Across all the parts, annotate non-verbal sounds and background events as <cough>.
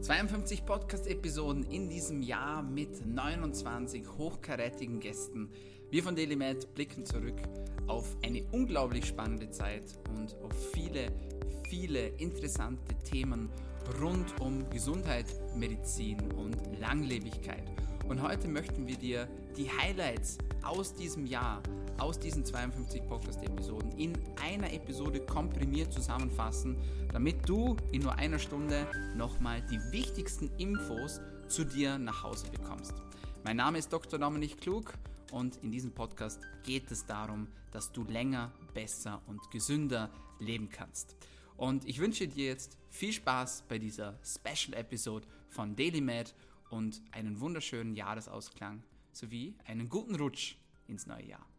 52 Podcast-Episoden in diesem Jahr mit 29 hochkarätigen Gästen. Wir von DailyMed blicken zurück auf eine unglaublich spannende Zeit und auf viele, viele interessante Themen rund um Gesundheit, Medizin und Langlebigkeit. Und heute möchten wir dir die Highlights aus diesem Jahr, aus diesen 52 Podcast-Episoden in einer Episode komprimiert zusammenfassen, damit du in nur einer Stunde nochmal die wichtigsten Infos zu dir nach Hause bekommst. Mein Name ist Dr. Dominik Klug und in diesem Podcast geht es darum, dass du länger, besser und gesünder leben kannst. Und ich wünsche dir jetzt viel Spaß bei dieser Special Episode von DailyMed und einen wunderschönen Jahresausklang sowie einen guten Rutsch ins neue Jahr.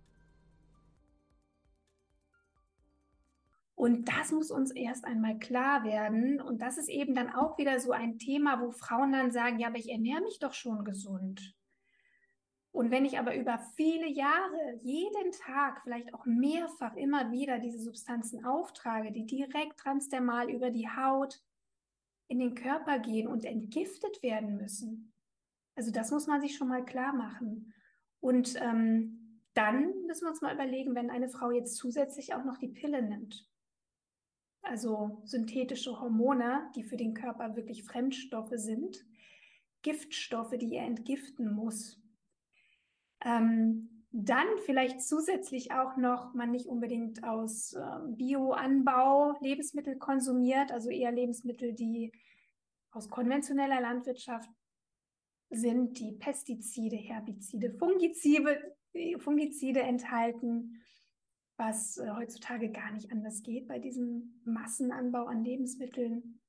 Und das muss uns erst einmal klar werden. Und das ist eben dann auch wieder so ein Thema, wo Frauen dann sagen, ja, aber ich ernähre mich doch schon gesund. Und wenn ich aber über viele Jahre, jeden Tag, vielleicht auch mehrfach immer wieder diese Substanzen auftrage, die direkt transdermal über die Haut in den Körper gehen und entgiftet werden müssen. Also das muss man sich schon mal klar machen. Und ähm, dann müssen wir uns mal überlegen, wenn eine Frau jetzt zusätzlich auch noch die Pille nimmt, also synthetische Hormone, die für den Körper wirklich Fremdstoffe sind, Giftstoffe, die er entgiften muss. Ähm, dann vielleicht zusätzlich auch noch, man nicht unbedingt aus äh, Bioanbau Lebensmittel konsumiert, also eher Lebensmittel, die aus konventioneller Landwirtschaft sind, die Pestizide, Herbizide, Fungizide, Fungizide enthalten was äh, heutzutage gar nicht anders geht bei diesem Massenanbau an Lebensmitteln,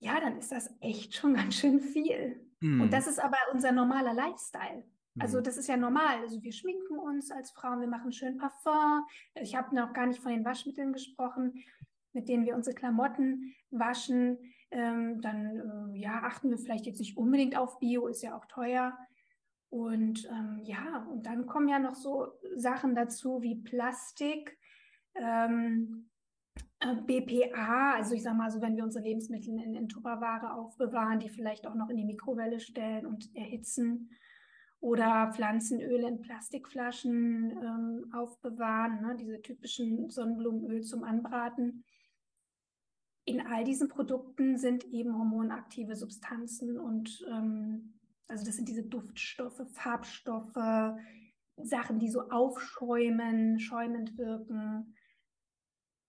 ja, dann ist das echt schon <laughs> ganz schön viel. Mm. Und das ist aber unser normaler Lifestyle. Also mhm. das ist ja normal. Also wir schminken uns als Frauen, wir machen schön Parfum. Ich habe noch gar nicht von den Waschmitteln gesprochen, mit denen wir unsere Klamotten waschen. Ähm, dann äh, ja, achten wir vielleicht jetzt nicht unbedingt auf Bio, ist ja auch teuer. Und ähm, ja, und dann kommen ja noch so Sachen dazu wie Plastik, ähm, äh, BPA, also ich sag mal so, wenn wir unsere Lebensmittel in, in Tupperware aufbewahren, die vielleicht auch noch in die Mikrowelle stellen und erhitzen oder Pflanzenöle in Plastikflaschen ähm, aufbewahren, ne, diese typischen Sonnenblumenöl zum Anbraten. In all diesen Produkten sind eben hormonaktive Substanzen und ähm, also das sind diese Duftstoffe, Farbstoffe, Sachen, die so aufschäumen, schäumend wirken.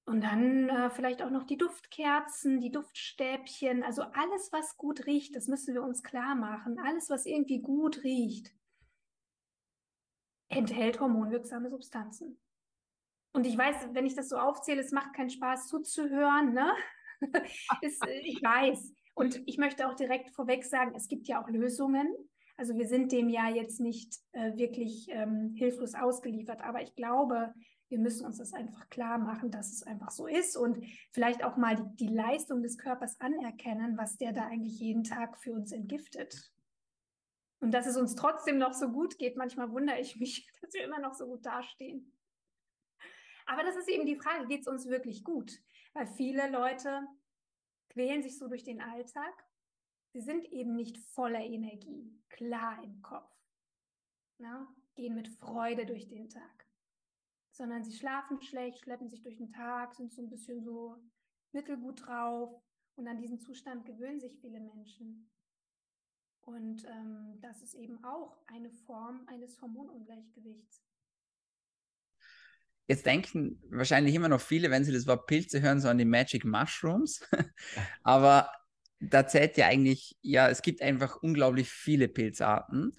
Und dann äh, vielleicht auch noch die Duftkerzen, die Duftstäbchen, also alles, was gut riecht, das müssen wir uns klar machen. Alles, was irgendwie gut riecht, enthält hormonwirksame Substanzen. Und ich weiß, wenn ich das so aufzähle, es macht keinen Spaß zuzuhören, ne? <laughs> es, äh, ich weiß. Und ich möchte auch direkt vorweg sagen, es gibt ja auch Lösungen. Also wir sind dem ja jetzt nicht äh, wirklich ähm, hilflos ausgeliefert, aber ich glaube, wir müssen uns das einfach klar machen, dass es einfach so ist und vielleicht auch mal die, die Leistung des Körpers anerkennen, was der da eigentlich jeden Tag für uns entgiftet. Und dass es uns trotzdem noch so gut geht. Manchmal wundere ich mich, <laughs> dass wir immer noch so gut dastehen. Aber das ist eben die Frage, geht es uns wirklich gut? Weil viele Leute quälen sich so durch den Alltag. Sie sind eben nicht voller Energie, klar im Kopf, na? gehen mit Freude durch den Tag, sondern sie schlafen schlecht, schleppen sich durch den Tag, sind so ein bisschen so mittelgut drauf und an diesen Zustand gewöhnen sich viele Menschen. Und ähm, das ist eben auch eine Form eines Hormonungleichgewichts. Jetzt denken wahrscheinlich immer noch viele, wenn sie das Wort Pilze hören, so an die Magic Mushrooms. <laughs> Aber da zählt ja eigentlich, ja, es gibt einfach unglaublich viele Pilzarten.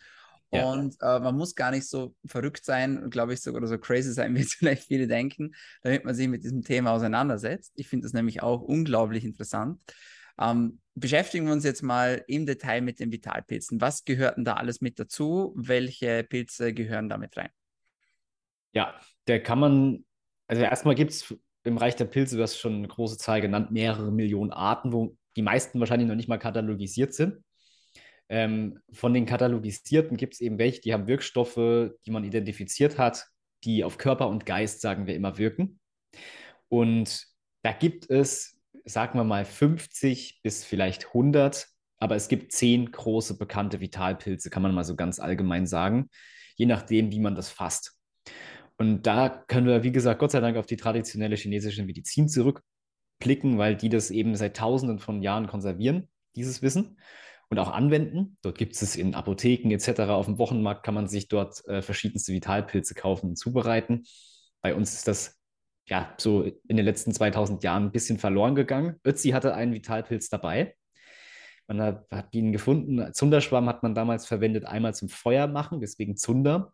Ja. Und äh, man muss gar nicht so verrückt sein, glaube ich, so, oder so crazy sein, <laughs> wie es vielleicht viele denken, damit man sich mit diesem Thema auseinandersetzt. Ich finde das nämlich auch unglaublich interessant. Ähm, beschäftigen wir uns jetzt mal im Detail mit den Vitalpilzen. Was gehört denn da alles mit dazu? Welche Pilze gehören damit rein? Ja, der kann man, also erstmal gibt es im Reich der Pilze, du hast schon eine große Zahl genannt, mehrere Millionen Arten, wo die meisten wahrscheinlich noch nicht mal katalogisiert sind. Ähm, von den katalogisierten gibt es eben welche, die haben Wirkstoffe, die man identifiziert hat, die auf Körper und Geist, sagen wir immer, wirken. Und da gibt es sagen wir mal, 50 bis vielleicht 100, aber es gibt zehn große bekannte Vitalpilze, kann man mal so ganz allgemein sagen, je nachdem, wie man das fasst. Und da können wir, wie gesagt, Gott sei Dank auf die traditionelle chinesische Medizin zurückblicken, weil die das eben seit Tausenden von Jahren konservieren, dieses Wissen und auch anwenden. Dort gibt es in Apotheken etc. Auf dem Wochenmarkt kann man sich dort äh, verschiedenste Vitalpilze kaufen und zubereiten. Bei uns ist das ja so in den letzten 2000 Jahren ein bisschen verloren gegangen. Ötzi hatte einen Vitalpilz dabei. Man hat, hat ihn gefunden. Zunderschwamm hat man damals verwendet, einmal zum Feuer machen, deswegen Zunder,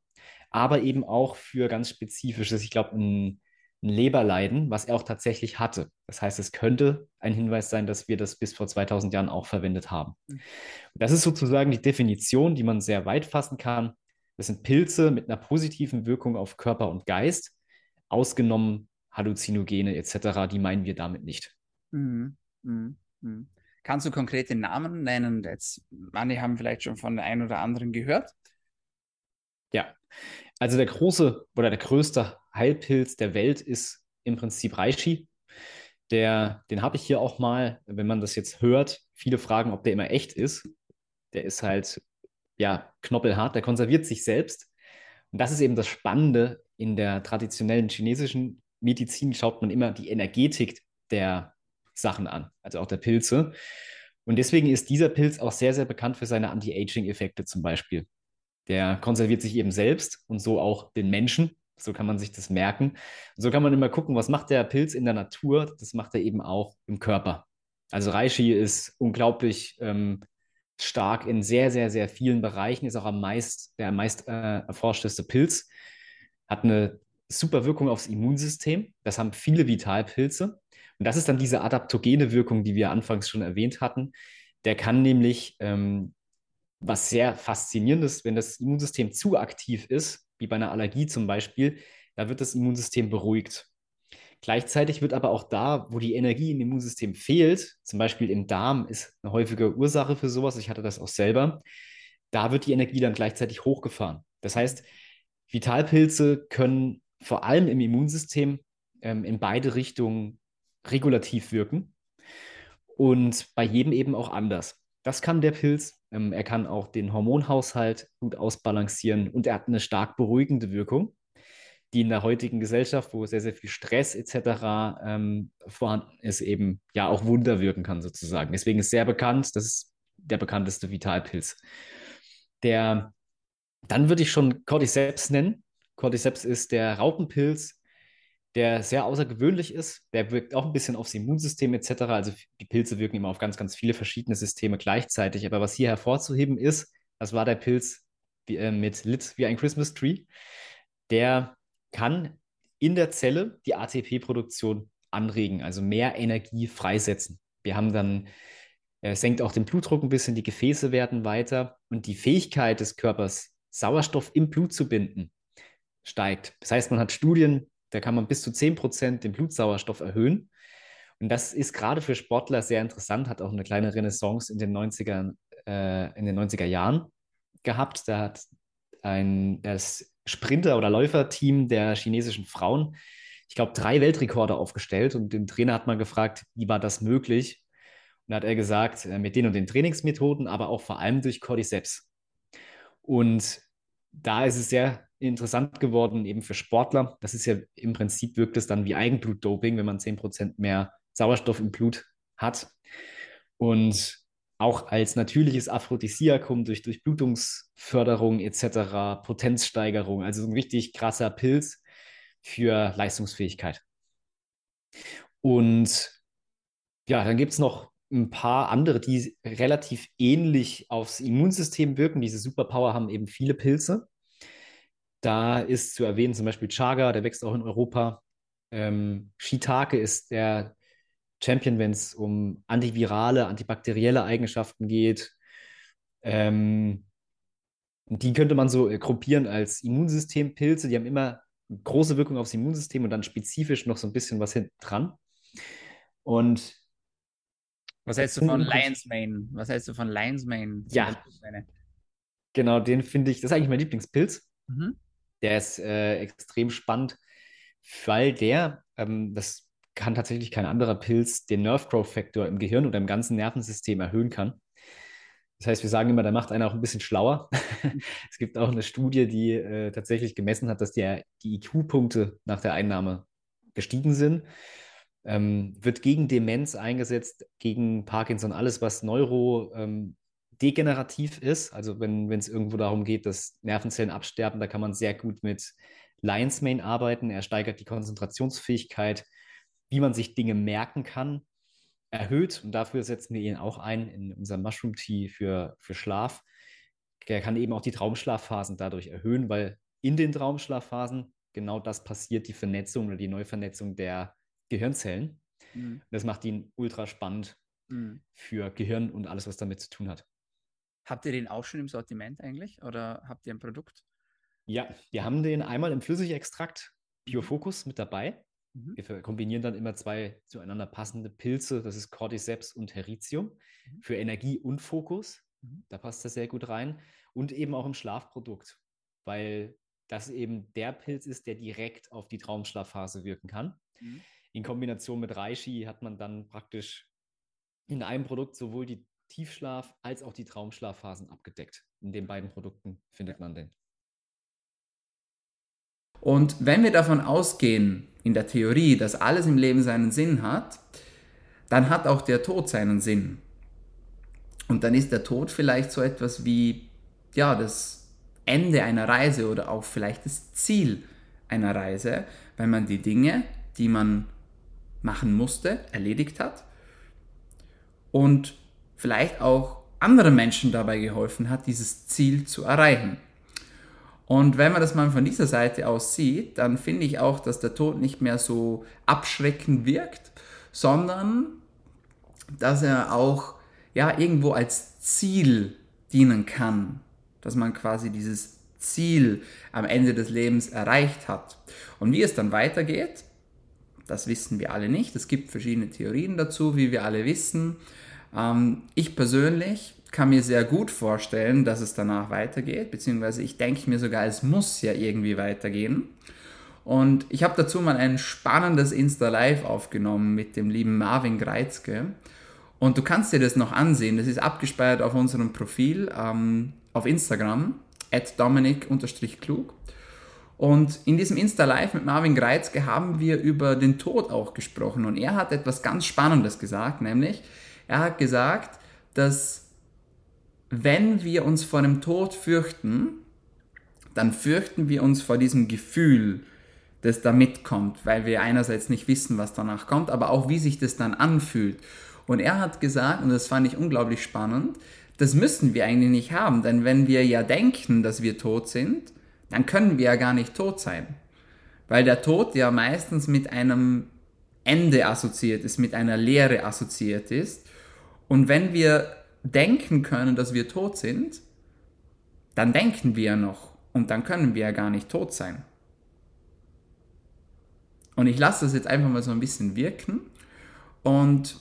aber eben auch für ganz spezifisches, ich glaube, ein ein Leberleiden, was er auch tatsächlich hatte. Das heißt, es könnte ein Hinweis sein, dass wir das bis vor 2000 Jahren auch verwendet haben. Mhm. Das ist sozusagen die Definition, die man sehr weit fassen kann. Das sind Pilze mit einer positiven Wirkung auf Körper und Geist, ausgenommen Halluzinogene etc., die meinen wir damit nicht. Mhm. Mhm. mhm. Kannst du konkrete Namen nennen? Jetzt, manche haben vielleicht schon von der einen oder anderen gehört. Ja, also der große oder der größte Heilpilz der Welt ist im Prinzip Reishi. Der, den habe ich hier auch mal, wenn man das jetzt hört, viele fragen, ob der immer echt ist. Der ist halt, ja, knoppelhart, der konserviert sich selbst. Und das ist eben das Spannende. In der traditionellen chinesischen Medizin schaut man immer die Energetik der Sachen an, also auch der Pilze. Und deswegen ist dieser Pilz auch sehr, sehr bekannt für seine Anti-Aging-Effekte zum Beispiel. Der konserviert sich eben selbst und so auch den Menschen. So kann man sich das merken. So kann man immer gucken, was macht der Pilz in der Natur? Das macht er eben auch im Körper. Also Reishi ist unglaublich ähm, stark in sehr, sehr, sehr vielen Bereichen, ist auch am meist, der am meist äh, erforschteste Pilz, hat eine super Wirkung aufs Immunsystem. Das haben viele Vitalpilze. Und das ist dann diese adaptogene Wirkung, die wir anfangs schon erwähnt hatten. Der kann nämlich ähm, was sehr faszinierend ist, wenn das Immunsystem zu aktiv ist, wie bei einer Allergie zum Beispiel, da wird das Immunsystem beruhigt. Gleichzeitig wird aber auch da, wo die Energie im Immunsystem fehlt, zum Beispiel im Darm ist eine häufige Ursache für sowas, ich hatte das auch selber, da wird die Energie dann gleichzeitig hochgefahren. Das heißt, Vitalpilze können vor allem im Immunsystem ähm, in beide Richtungen regulativ wirken und bei jedem eben auch anders. Das kann der Pilz ähm, er kann auch den Hormonhaushalt gut ausbalancieren und er hat eine stark beruhigende Wirkung, die in der heutigen Gesellschaft, wo sehr, sehr viel Stress etc. Ähm, vorhanden ist, eben ja auch Wunder wirken kann sozusagen. Deswegen ist sehr bekannt, das ist der bekannteste Vitalpilz. Der, dann würde ich schon Cordyceps nennen. Cordyceps ist der Raupenpilz, der sehr außergewöhnlich ist. Der wirkt auch ein bisschen aufs Immunsystem etc. Also die Pilze wirken immer auf ganz, ganz viele verschiedene Systeme gleichzeitig. Aber was hier hervorzuheben ist, das war der Pilz wie, äh, mit Lit wie ein Christmas Tree. Der kann in der Zelle die ATP-Produktion anregen, also mehr Energie freisetzen. Wir haben dann, er senkt auch den Blutdruck ein bisschen, die Gefäße werden weiter und die Fähigkeit des Körpers, Sauerstoff im Blut zu binden, steigt. Das heißt, man hat Studien da kann man bis zu 10% den Blutsauerstoff erhöhen. Und das ist gerade für Sportler sehr interessant, hat auch eine kleine Renaissance in den 90er, äh, in den 90er Jahren gehabt. Da hat ein, das Sprinter- oder Läuferteam der chinesischen Frauen, ich glaube, drei Weltrekorde aufgestellt. Und den Trainer hat man gefragt, wie war das möglich? Und da hat er gesagt, äh, mit den und den Trainingsmethoden, aber auch vor allem durch Cordyceps. Und da ist es sehr interessant geworden, eben für Sportler. Das ist ja im Prinzip wirkt es dann wie Eigenblutdoping, wenn man 10% mehr Sauerstoff im Blut hat. Und auch als natürliches Aphrodisiakum durch Durchblutungsförderung etc., Potenzsteigerung, also so ein richtig krasser Pilz für Leistungsfähigkeit. Und ja, dann gibt es noch ein paar andere, die relativ ähnlich aufs Immunsystem wirken. Diese Superpower haben eben viele Pilze. Da ist zu erwähnen zum Beispiel Chaga, der wächst auch in Europa. Ähm, Shiitake ist der Champion, wenn es um antivirale, antibakterielle Eigenschaften geht. Ähm, die könnte man so äh, gruppieren als Immunsystempilze. Die haben immer große Wirkung aufs Immunsystem und dann spezifisch noch so ein bisschen was hinten dran. Und was hältst du von Lions Mane? Was hältst du von Lions Mane? Ja. Genau, den finde ich, das ist eigentlich mein Lieblingspilz. Mhm. Der ist äh, extrem spannend, weil der, ähm, das kann tatsächlich kein anderer Pilz den Nerve Growth Factor im Gehirn oder im ganzen Nervensystem erhöhen kann. Das heißt, wir sagen immer, da macht einer auch ein bisschen schlauer. <laughs> es gibt auch eine Studie, die äh, tatsächlich gemessen hat, dass die, die IQ-Punkte nach der Einnahme gestiegen sind. Ähm, wird gegen Demenz eingesetzt, gegen Parkinson, alles, was neurodegenerativ ähm, ist. Also wenn es irgendwo darum geht, dass Nervenzellen absterben, da kann man sehr gut mit Lion's Mane arbeiten. Er steigert die Konzentrationsfähigkeit, wie man sich Dinge merken kann erhöht und dafür setzen wir ihn auch ein in unserem Mushroom Tea für, für Schlaf. Der kann eben auch die Traumschlafphasen dadurch erhöhen, weil in den Traumschlafphasen genau das passiert, die Vernetzung oder die Neuvernetzung der Gehirnzellen. Mhm. Das macht ihn ultra spannend mhm. für Gehirn und alles, was damit zu tun hat. Habt ihr den auch schon im Sortiment eigentlich oder habt ihr ein Produkt? Ja, wir haben den einmal im Flüssigextrakt Pure mhm. Focus mit dabei. Mhm. Wir kombinieren dann immer zwei zueinander passende Pilze, das ist Cordyceps und Heritium, mhm. für Energie und Fokus. Mhm. Da passt das sehr gut rein. Und eben auch im Schlafprodukt, weil das eben der Pilz ist, der direkt auf die Traumschlafphase wirken kann. Mhm. In Kombination mit Reishi hat man dann praktisch in einem Produkt sowohl die Tiefschlaf- als auch die Traumschlafphasen abgedeckt. In den beiden Produkten findet man den. Und wenn wir davon ausgehen, in der Theorie, dass alles im Leben seinen Sinn hat, dann hat auch der Tod seinen Sinn. Und dann ist der Tod vielleicht so etwas wie, ja, das Ende einer Reise oder auch vielleicht das Ziel einer Reise, weil man die Dinge, die man machen musste, erledigt hat und vielleicht auch anderen Menschen dabei geholfen hat, dieses Ziel zu erreichen. Und wenn man das mal von dieser Seite aus sieht, dann finde ich auch, dass der Tod nicht mehr so abschreckend wirkt, sondern dass er auch ja irgendwo als Ziel dienen kann, dass man quasi dieses Ziel am Ende des Lebens erreicht hat. Und wie es dann weitergeht, das wissen wir alle nicht. Es gibt verschiedene Theorien dazu, wie wir alle wissen. Ähm, ich persönlich kann mir sehr gut vorstellen, dass es danach weitergeht, beziehungsweise ich denke mir sogar, es muss ja irgendwie weitergehen. Und ich habe dazu mal ein spannendes Insta-Live aufgenommen mit dem lieben Marvin Greizke. Und du kannst dir das noch ansehen. Das ist abgespeichert auf unserem Profil ähm, auf Instagram, at dominic-klug. Und in diesem Insta-Live mit Marvin Greizke haben wir über den Tod auch gesprochen. Und er hat etwas ganz Spannendes gesagt, nämlich er hat gesagt, dass wenn wir uns vor dem Tod fürchten, dann fürchten wir uns vor diesem Gefühl, das da mitkommt, weil wir einerseits nicht wissen, was danach kommt, aber auch wie sich das dann anfühlt. Und er hat gesagt, und das fand ich unglaublich spannend, das müssen wir eigentlich nicht haben, denn wenn wir ja denken, dass wir tot sind, dann können wir ja gar nicht tot sein. Weil der Tod ja meistens mit einem Ende assoziiert ist, mit einer Leere assoziiert ist. Und wenn wir denken können, dass wir tot sind, dann denken wir noch und dann können wir ja gar nicht tot sein. Und ich lasse das jetzt einfach mal so ein bisschen wirken. Und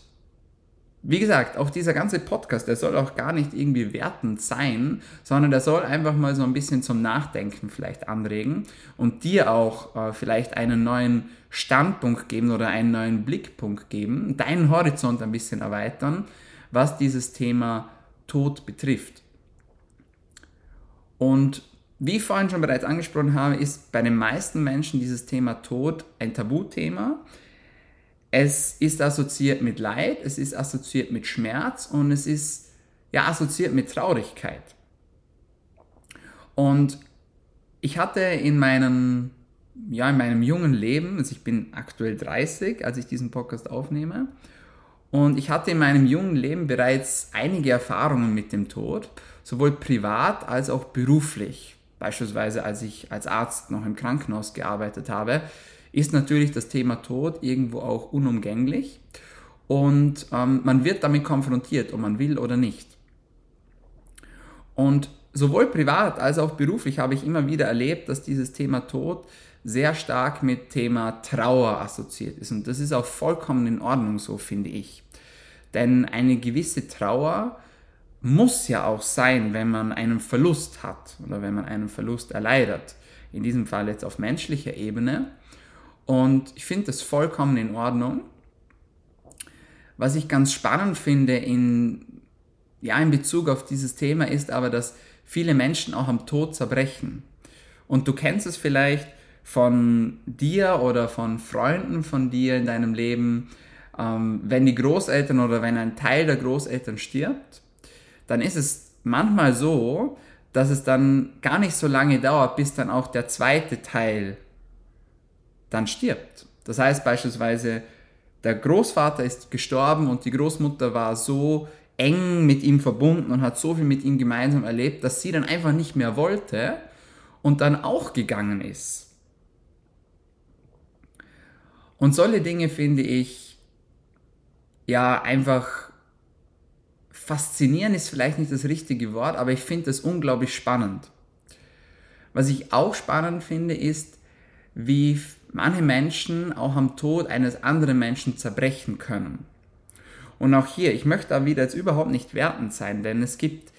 wie gesagt, auch dieser ganze Podcast, der soll auch gar nicht irgendwie wertend sein, sondern der soll einfach mal so ein bisschen zum Nachdenken vielleicht anregen und dir auch äh, vielleicht einen neuen Standpunkt geben oder einen neuen Blickpunkt geben, deinen Horizont ein bisschen erweitern was dieses Thema Tod betrifft. Und wie ich vorhin schon bereits angesprochen habe, ist bei den meisten Menschen dieses Thema Tod ein Tabuthema. Es ist assoziiert mit Leid, es ist assoziiert mit Schmerz und es ist ja assoziiert mit Traurigkeit. Und ich hatte in meinem, ja, in meinem jungen Leben, also ich bin aktuell 30, als ich diesen Podcast aufnehme, und ich hatte in meinem jungen Leben bereits einige Erfahrungen mit dem Tod, sowohl privat als auch beruflich. Beispielsweise als ich als Arzt noch im Krankenhaus gearbeitet habe, ist natürlich das Thema Tod irgendwo auch unumgänglich. Und ähm, man wird damit konfrontiert, ob man will oder nicht. Und sowohl privat als auch beruflich habe ich immer wieder erlebt, dass dieses Thema Tod sehr stark mit Thema Trauer assoziiert ist. Und das ist auch vollkommen in Ordnung so, finde ich. Denn eine gewisse Trauer muss ja auch sein, wenn man einen Verlust hat oder wenn man einen Verlust erleidet. In diesem Fall jetzt auf menschlicher Ebene. Und ich finde das vollkommen in Ordnung. Was ich ganz spannend finde in, ja, in Bezug auf dieses Thema ist aber, dass viele Menschen auch am Tod zerbrechen. Und du kennst es vielleicht von dir oder von Freunden von dir in deinem Leben, ähm, wenn die Großeltern oder wenn ein Teil der Großeltern stirbt, dann ist es manchmal so, dass es dann gar nicht so lange dauert, bis dann auch der zweite Teil dann stirbt. Das heißt beispielsweise, der Großvater ist gestorben und die Großmutter war so eng mit ihm verbunden und hat so viel mit ihm gemeinsam erlebt, dass sie dann einfach nicht mehr wollte und dann auch gegangen ist. Und solche Dinge finde ich ja einfach faszinieren ist vielleicht nicht das richtige Wort, aber ich finde das unglaublich spannend. Was ich auch spannend finde, ist, wie manche Menschen auch am Tod eines anderen Menschen zerbrechen können. Und auch hier, ich möchte da wieder jetzt überhaupt nicht wertend sein, denn es gibt,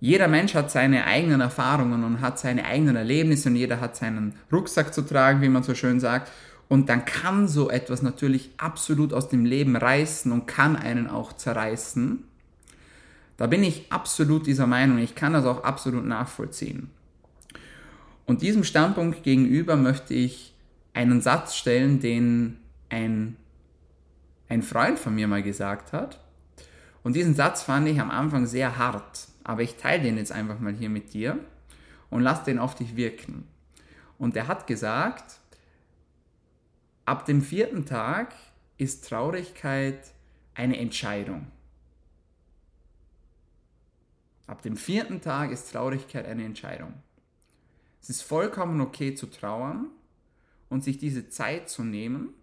jeder Mensch hat seine eigenen Erfahrungen und hat seine eigenen Erlebnisse und jeder hat seinen Rucksack zu tragen, wie man so schön sagt. Und dann kann so etwas natürlich absolut aus dem Leben reißen und kann einen auch zerreißen. Da bin ich absolut dieser Meinung, ich kann das auch absolut nachvollziehen. Und diesem Standpunkt gegenüber möchte ich einen Satz stellen, den ein ein Freund von mir mal gesagt hat. Und diesen Satz fand ich am Anfang sehr hart, aber ich teile den jetzt einfach mal hier mit dir und lass den auf dich wirken. Und er hat gesagt, ab dem vierten Tag ist Traurigkeit eine Entscheidung. Ab dem vierten Tag ist Traurigkeit eine Entscheidung. Es ist vollkommen okay zu trauern und sich diese Zeit zu nehmen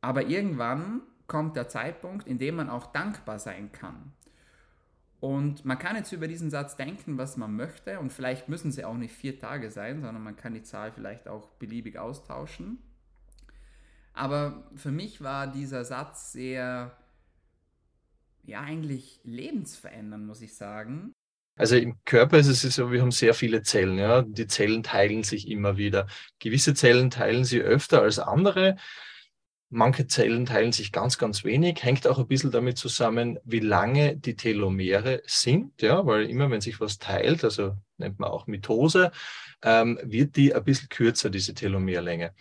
aber irgendwann kommt der Zeitpunkt, in dem man auch dankbar sein kann. Und man kann jetzt über diesen Satz denken, was man möchte. Und vielleicht müssen sie auch nicht vier Tage sein, sondern man kann die Zahl vielleicht auch beliebig austauschen. Aber für mich war dieser Satz sehr, ja, eigentlich lebensverändernd, muss ich sagen. Also im Körper ist es so, wir haben sehr viele Zellen. Ja? Die Zellen teilen sich immer wieder. Gewisse Zellen teilen sie öfter als andere. Manche Zellen teilen sich ganz, ganz wenig, hängt auch ein bisschen damit zusammen, wie lange die Telomere sind, ja, weil immer wenn sich was teilt, also nennt man auch Mitose, ähm, wird die ein bisschen kürzer, diese Telomerlänge.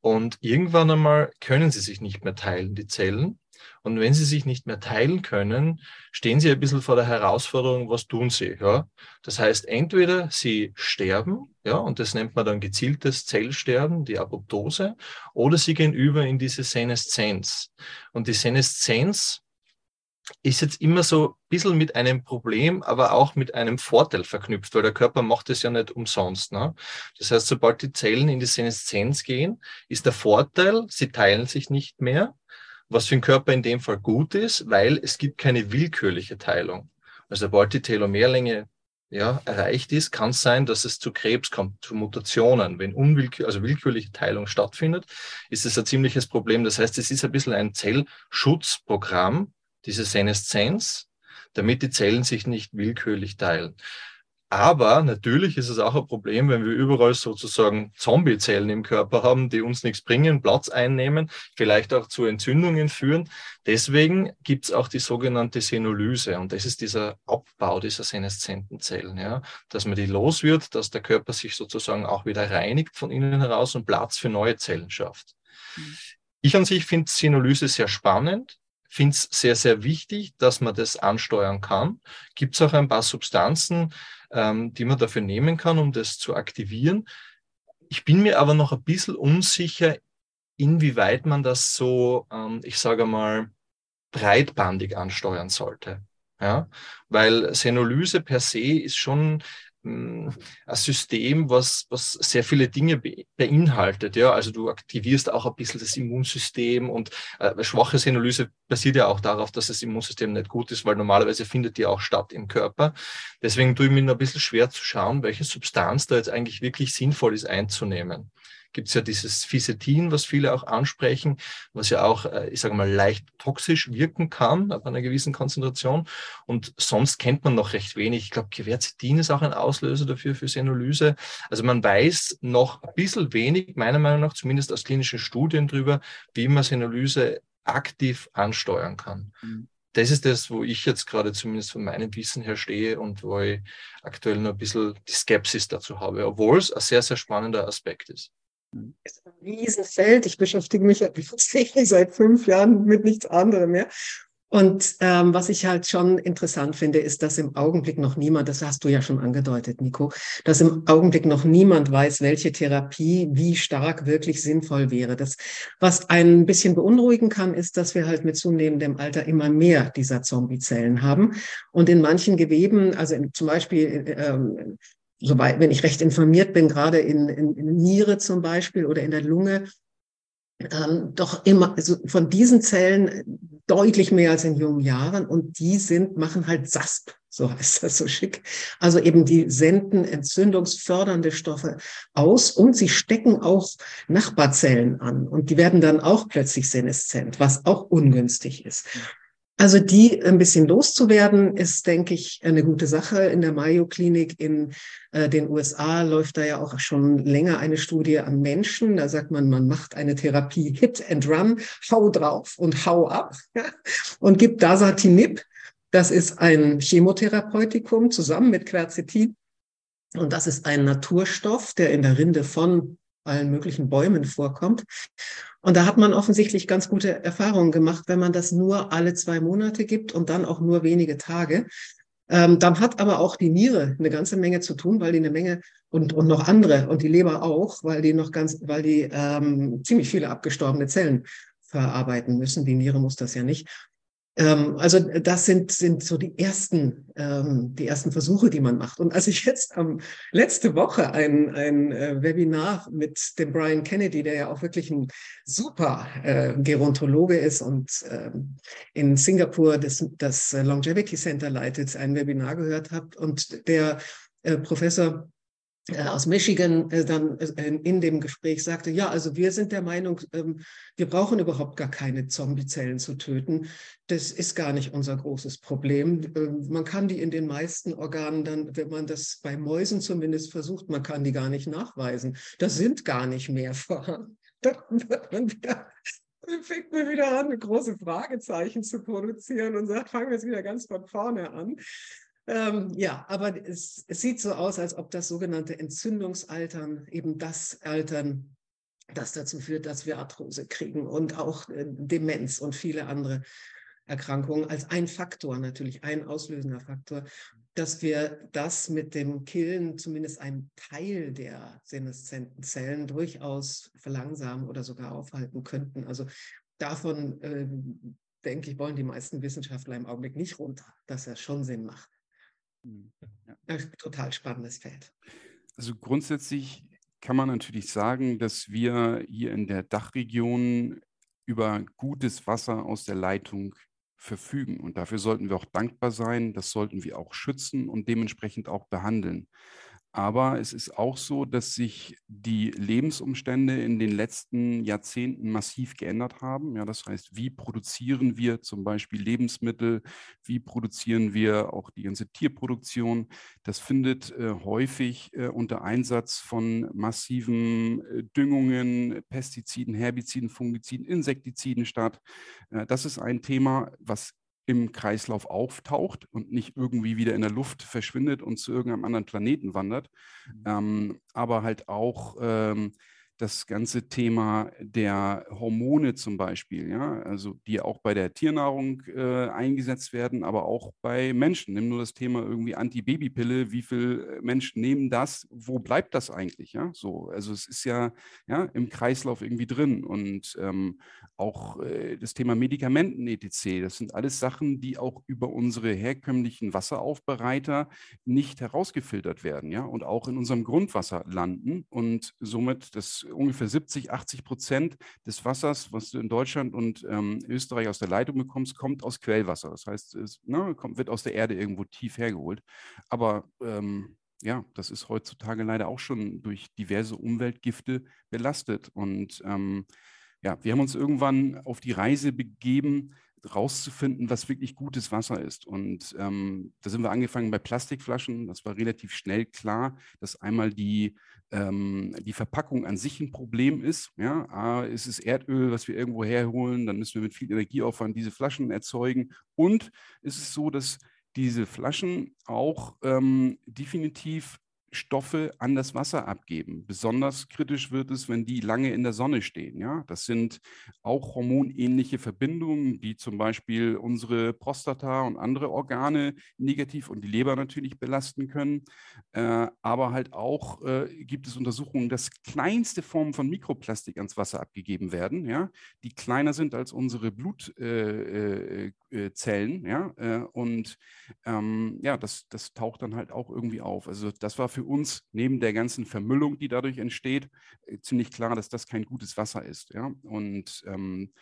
Und irgendwann einmal können sie sich nicht mehr teilen, die Zellen. Und wenn sie sich nicht mehr teilen können, stehen sie ein bisschen vor der Herausforderung, was tun sie? Ja? Das heißt, entweder sie sterben, ja, und das nennt man dann gezieltes Zellsterben, die Apoptose, oder sie gehen über in diese Seneszenz. Und die Seneszenz ist jetzt immer so ein bisschen mit einem Problem, aber auch mit einem Vorteil verknüpft, weil der Körper macht es ja nicht umsonst. Ne? Das heißt, sobald die Zellen in die Seneszenz gehen, ist der Vorteil, sie teilen sich nicht mehr was für den Körper in dem Fall gut ist, weil es gibt keine willkürliche Teilung. Also sobald die Telomerlänge ja, erreicht ist, kann es sein, dass es zu Krebs kommt, zu Mutationen. Wenn unwillkür also willkürliche Teilung stattfindet, ist es ein ziemliches Problem. Das heißt, es ist ein bisschen ein Zellschutzprogramm, diese Seneszenz, damit die Zellen sich nicht willkürlich teilen. Aber natürlich ist es auch ein Problem, wenn wir überall sozusagen Zombiezellen im Körper haben, die uns nichts bringen, Platz einnehmen, vielleicht auch zu Entzündungen führen. Deswegen gibt es auch die sogenannte Senolyse und das ist dieser Abbau dieser seneszenten Zellen, ja, dass man die los wird, dass der Körper sich sozusagen auch wieder reinigt von innen heraus und Platz für neue Zellen schafft. Mhm. Ich an sich finde Senolyse sehr spannend finde es sehr, sehr wichtig, dass man das ansteuern kann. Gibt es auch ein paar Substanzen, ähm, die man dafür nehmen kann, um das zu aktivieren. Ich bin mir aber noch ein bisschen unsicher, inwieweit man das so, ähm, ich sage mal, breitbandig ansteuern sollte. Ja, weil Senolyse per se ist schon ein System, was, was sehr viele Dinge beinhaltet. Ja, also du aktivierst auch ein bisschen das Immunsystem und äh, schwache Senolyse basiert ja auch darauf, dass das Immunsystem nicht gut ist, weil normalerweise findet die auch statt im Körper. Deswegen tue ich mir ein bisschen schwer zu schauen, welche Substanz da jetzt eigentlich wirklich sinnvoll ist einzunehmen. Gibt es ja dieses Fisetin, was viele auch ansprechen, was ja auch, äh, ich sage mal, leicht toxisch wirken kann ab einer gewissen Konzentration. Und sonst kennt man noch recht wenig. Ich glaube, Quercetin ist auch ein Auslöser dafür für Senolyse. Also man weiß noch ein bisschen wenig, meiner Meinung nach, zumindest aus klinischen Studien drüber, wie man Senolyse aktiv ansteuern kann. Mhm das ist das, wo ich jetzt gerade zumindest von meinem Wissen her stehe und wo ich aktuell noch ein bisschen die Skepsis dazu habe, obwohl es ein sehr, sehr spannender Aspekt ist. Ist ein Riesenfeld. Ich beschäftige mich <laughs> tatsächlich seit fünf Jahren mit nichts anderem mehr. Und ähm, was ich halt schon interessant finde, ist, dass im Augenblick noch niemand, das hast du ja schon angedeutet, Nico, dass im Augenblick noch niemand weiß, welche Therapie wie stark wirklich sinnvoll wäre. Das, was ein bisschen beunruhigen kann, ist, dass wir halt mit zunehmendem Alter immer mehr dieser Zombiezellen haben. Und in manchen Geweben, also in, zum Beispiel ähm, soweit, wenn ich recht informiert bin, gerade in, in, in Niere zum Beispiel oder in der Lunge, ähm, doch immer also von diesen Zellen deutlich mehr als in jungen Jahren und die sind machen halt SASP, so heißt das so schick. Also eben die senden entzündungsfördernde Stoffe aus und sie stecken auch Nachbarzellen an und die werden dann auch plötzlich seneszent, was auch ungünstig ist. Also die ein bisschen loszuwerden, ist, denke ich, eine gute Sache. In der Mayo-Klinik in äh, den USA läuft da ja auch schon länger eine Studie an Menschen. Da sagt man, man macht eine Therapie Hit and Run, hau drauf und hau ab und gibt Dasatinib. Das ist ein Chemotherapeutikum zusammen mit Quercetin. Und das ist ein Naturstoff, der in der Rinde von allen möglichen Bäumen vorkommt. Und da hat man offensichtlich ganz gute Erfahrungen gemacht, wenn man das nur alle zwei Monate gibt und dann auch nur wenige Tage. Ähm, dann hat aber auch die Niere eine ganze Menge zu tun, weil die eine Menge und, und noch andere und die Leber auch, weil die noch ganz, weil die ähm, ziemlich viele abgestorbene Zellen verarbeiten müssen. Die Niere muss das ja nicht. Ähm, also das sind, sind so die ersten, ähm, die ersten Versuche, die man macht. Und als ich jetzt ähm, letzte Woche ein, ein äh, Webinar mit dem Brian Kennedy, der ja auch wirklich ein super äh, Gerontologe ist und ähm, in Singapur das, das Longevity Center leitet, ein Webinar gehört habe und der äh, Professor aus Michigan äh, dann äh, in dem Gespräch sagte, ja, also wir sind der Meinung, ähm, wir brauchen überhaupt gar keine Zombiezellen zu töten. Das ist gar nicht unser großes Problem. Ähm, man kann die in den meisten Organen dann, wenn man das bei Mäusen zumindest versucht, man kann die gar nicht nachweisen. Das sind gar nicht mehr vorhanden. <laughs> Dann wird man wieder <laughs> fängt man wieder an, große Fragezeichen zu produzieren und sagt, fangen wir jetzt wieder ganz von vorne an. Ähm, ja, aber es, es, sieht so aus, als ob das sogenannte Entzündungsaltern eben das Altern, das dazu führt, dass wir Arthrose kriegen und auch äh, Demenz und viele andere Erkrankungen als ein Faktor, natürlich ein auslösender Faktor, dass wir das mit dem Killen zumindest einen Teil der seneszenten Zellen durchaus verlangsamen oder sogar aufhalten könnten. Also davon, äh, denke ich, wollen die meisten Wissenschaftler im Augenblick nicht runter, dass das schon Sinn macht. Mhm. Ja. Total spannendes Feld. Also grundsätzlich kann man natürlich sagen, dass wir hier in der Dachregion über gutes Wasser aus der Leitung verfügen. Und dafür sollten wir auch dankbar sein, das sollten wir auch schützen und dementsprechend auch behandeln. Aber es ist auch so, dass sich die Lebensumstände in den letzten Jahrzehnten massiv geändert haben. Ja, das heißt, wie produzieren wir zum Beispiel Lebensmittel? Wie produzieren wir auch die ganze Tierproduktion? Das findet äh, häufig äh, unter Einsatz von massiven äh, Düngungen, Pestiziden, Herbiziden, Fungiziden, Insektiziden statt. Äh, das ist ein Thema, was im Kreislauf auftaucht und nicht irgendwie wieder in der Luft verschwindet und zu irgendeinem anderen Planeten wandert, mhm. ähm, aber halt auch ähm, das ganze Thema der Hormone zum Beispiel, ja, also die auch bei der Tiernahrung äh, eingesetzt werden, aber auch bei Menschen. Nimm nur das Thema irgendwie Antibabypille, wie viele Menschen nehmen das, wo bleibt das eigentlich, ja, so, also es ist ja, ja im Kreislauf irgendwie drin und ähm, auch äh, das Thema Medikamenten etc., das sind alles Sachen, die auch über unsere herkömmlichen Wasseraufbereiter nicht herausgefiltert werden, ja, und auch in unserem Grundwasser landen und somit das ungefähr 70, 80 Prozent des Wassers, was du in Deutschland und ähm, Österreich aus der Leitung bekommst, kommt aus Quellwasser. Das heißt, es ne, kommt, wird aus der Erde irgendwo tief hergeholt. Aber ähm, ja, das ist heutzutage leider auch schon durch diverse Umweltgifte belastet. Und ähm, ja, wir haben uns irgendwann auf die Reise begeben, rauszufinden, was wirklich gutes Wasser ist. Und ähm, da sind wir angefangen bei Plastikflaschen. Das war relativ schnell klar, dass einmal die, ähm, die Verpackung an sich ein Problem ist. Ja, A, ist es Erdöl, was wir irgendwo herholen, dann müssen wir mit viel Energieaufwand diese Flaschen erzeugen. Und es ist so, dass diese Flaschen auch ähm, definitiv Stoffe an das Wasser abgeben. Besonders kritisch wird es, wenn die lange in der Sonne stehen. Ja? Das sind auch hormonähnliche Verbindungen, die zum Beispiel unsere Prostata und andere Organe negativ und die Leber natürlich belasten können. Äh, aber halt auch äh, gibt es Untersuchungen, dass kleinste Formen von Mikroplastik ans Wasser abgegeben werden, ja? die kleiner sind als unsere Blutzellen. Äh, äh ja? Äh, und ähm, ja, das, das taucht dann halt auch irgendwie auf. Also das war für uns neben der ganzen Vermüllung, die dadurch entsteht, äh, ziemlich klar, dass das kein gutes Wasser ist. Ja? Und ähm,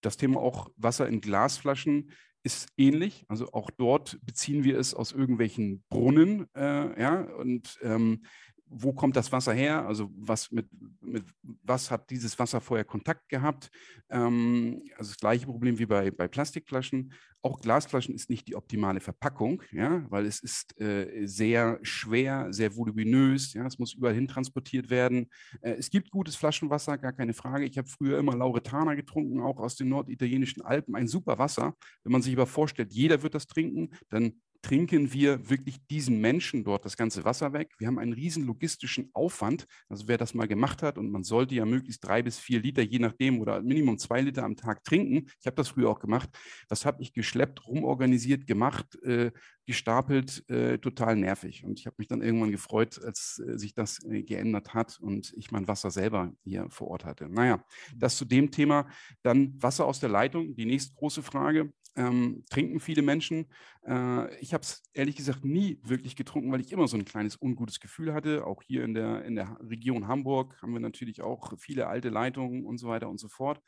das Thema auch Wasser in Glasflaschen ist ähnlich. Also auch dort beziehen wir es aus irgendwelchen Brunnen. Äh, ja? Und ähm, wo kommt das Wasser her? Also was mit, mit was hat dieses Wasser vorher Kontakt gehabt? Ähm, also das gleiche Problem wie bei, bei Plastikflaschen. Auch Glasflaschen ist nicht die optimale Verpackung, ja, weil es ist äh, sehr schwer, sehr voluminös, ja, es muss überall hin transportiert werden. Äh, es gibt gutes Flaschenwasser, gar keine Frage. Ich habe früher immer Lauretana getrunken, auch aus den norditalienischen Alpen, ein super Wasser. Wenn man sich aber vorstellt, jeder wird das trinken, dann trinken wir wirklich diesen Menschen dort das ganze Wasser weg. Wir haben einen riesen logistischen Aufwand. Also wer das mal gemacht hat und man sollte ja möglichst drei bis vier Liter, je nachdem, oder Minimum zwei Liter am Tag trinken. Ich habe das früher auch gemacht. Was habe ich geschleppt, rumorganisiert, gemacht, äh, gestapelt, äh, total nervig. Und ich habe mich dann irgendwann gefreut, als äh, sich das äh, geändert hat und ich mein Wasser selber hier vor Ort hatte. Naja, das zu dem Thema. Dann Wasser aus der Leitung, die nächste große Frage ähm, trinken viele Menschen. Äh, ich habe es ehrlich gesagt nie wirklich getrunken, weil ich immer so ein kleines ungutes Gefühl hatte. Auch hier in der, in der Region Hamburg haben wir natürlich auch viele alte Leitungen und so weiter und so fort.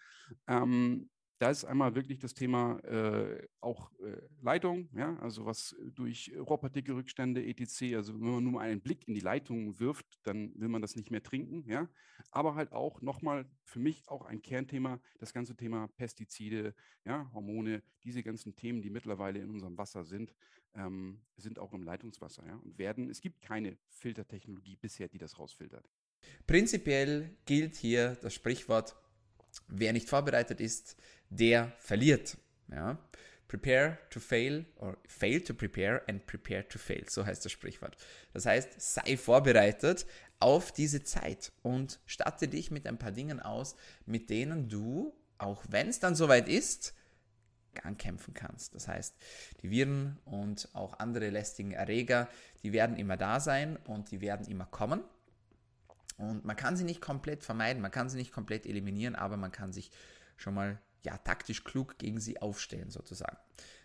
Ähm, da ist einmal wirklich das Thema äh, auch äh, Leitung, ja, also was durch Rohrpartikelrückstände etc. Also wenn man nur mal einen Blick in die Leitung wirft, dann will man das nicht mehr trinken, ja. Aber halt auch nochmal für mich auch ein Kernthema, das ganze Thema Pestizide, ja, Hormone, diese ganzen Themen, die mittlerweile in unserem Wasser sind, ähm, sind auch im Leitungswasser, ja, und werden. Es gibt keine Filtertechnologie bisher, die das rausfiltert. Prinzipiell gilt hier das Sprichwort, wer nicht vorbereitet ist, der verliert. Ja? Prepare to fail or fail to prepare and prepare to fail. So heißt das Sprichwort. Das heißt, sei vorbereitet auf diese Zeit und statte dich mit ein paar Dingen aus, mit denen du, auch wenn es dann soweit ist, ankämpfen kannst. Das heißt, die Viren und auch andere lästigen Erreger, die werden immer da sein und die werden immer kommen. Und man kann sie nicht komplett vermeiden, man kann sie nicht komplett eliminieren, aber man kann sich schon mal ja, taktisch klug gegen sie aufstehen, sozusagen.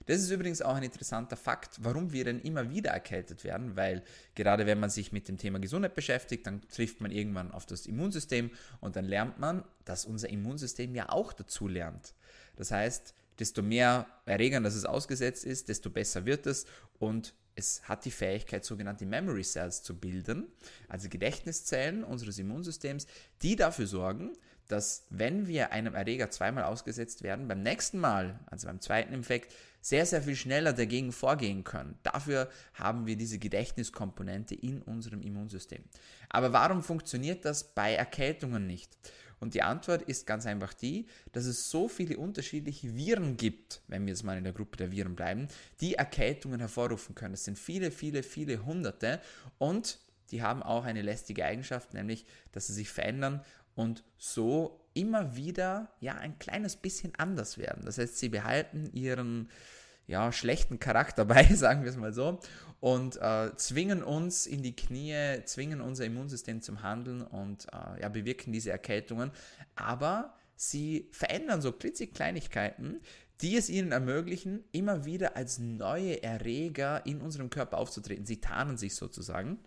Das ist übrigens auch ein interessanter Fakt, warum wir denn immer wieder erkältet werden, weil gerade wenn man sich mit dem Thema Gesundheit beschäftigt, dann trifft man irgendwann auf das Immunsystem und dann lernt man, dass unser Immunsystem ja auch dazu lernt. Das heißt, desto mehr Erregern das es ausgesetzt ist, desto besser wird es und es hat die Fähigkeit, sogenannte Memory Cells zu bilden, also Gedächtniszellen unseres Immunsystems, die dafür sorgen, dass wenn wir einem Erreger zweimal ausgesetzt werden, beim nächsten Mal, also beim zweiten Infekt, sehr, sehr viel schneller dagegen vorgehen können. Dafür haben wir diese Gedächtniskomponente in unserem Immunsystem. Aber warum funktioniert das bei Erkältungen nicht? Und die Antwort ist ganz einfach die, dass es so viele unterschiedliche Viren gibt, wenn wir jetzt mal in der Gruppe der Viren bleiben, die Erkältungen hervorrufen können. Es sind viele, viele, viele Hunderte und die haben auch eine lästige Eigenschaft, nämlich, dass sie sich verändern und so immer wieder ja ein kleines bisschen anders werden. Das heißt, sie behalten ihren ja, schlechten Charakter <laughs> bei, sagen wir es mal so, und äh, zwingen uns in die Knie, zwingen unser Immunsystem zum Handeln und äh, ja, bewirken diese Erkältungen. Aber sie verändern so klitzekleinigkeiten, die es ihnen ermöglichen, immer wieder als neue Erreger in unserem Körper aufzutreten. Sie tarnen sich sozusagen.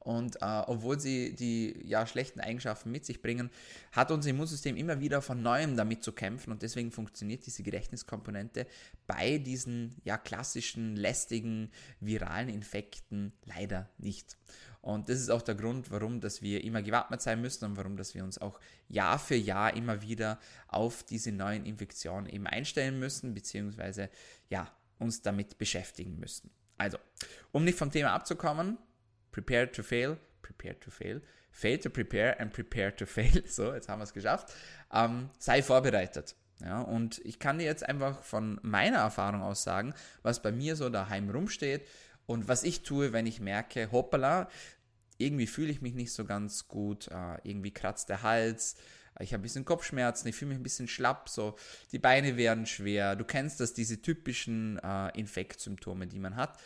Und äh, obwohl sie die ja, schlechten Eigenschaften mit sich bringen, hat unser Immunsystem immer wieder von neuem damit zu kämpfen. Und deswegen funktioniert diese Gedächtniskomponente bei diesen ja, klassischen, lästigen, viralen Infekten leider nicht. Und das ist auch der Grund, warum dass wir immer gewappnet sein müssen und warum dass wir uns auch Jahr für Jahr immer wieder auf diese neuen Infektionen eben einstellen müssen, beziehungsweise ja, uns damit beschäftigen müssen. Also, um nicht vom Thema abzukommen, prepare to fail, prepare to fail, fail to prepare and prepare to fail. <laughs> So, jetzt haben wir es geschafft. Ähm, sei vorbereitet. Ja, und ich kann dir jetzt einfach von meiner Erfahrung aus sagen, was bei mir so daheim rumsteht und was ich tue, wenn ich merke, hoppala, irgendwie fühle ich mich nicht so ganz gut, äh, irgendwie kratzt der Hals, ich habe ein bisschen Kopfschmerzen, ich fühle mich ein bisschen schlapp, so die Beine werden schwer. Du kennst das, diese typischen äh, Infektsymptome, die man hat.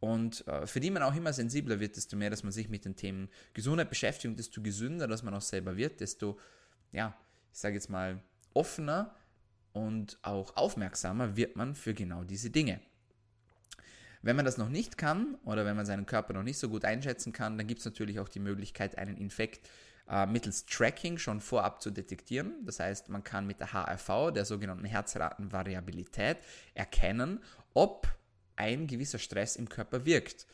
Und äh, für die man auch immer sensibler wird, desto mehr, dass man sich mit den Themen Gesundheit beschäftigt und desto gesünder, dass man auch selber wird, desto, ja, ich sage jetzt mal, offener und auch aufmerksamer wird man für genau diese Dinge. Wenn man das noch nicht kann oder wenn man seinen Körper noch nicht so gut einschätzen kann, dann gibt es natürlich auch die Möglichkeit, einen Infekt äh, mittels Tracking schon vorab zu detektieren. Das heißt, man kann mit der HRV, der sogenannten Herzratenvariabilität, erkennen, ob ein gewisser Stress im Körper wirkt.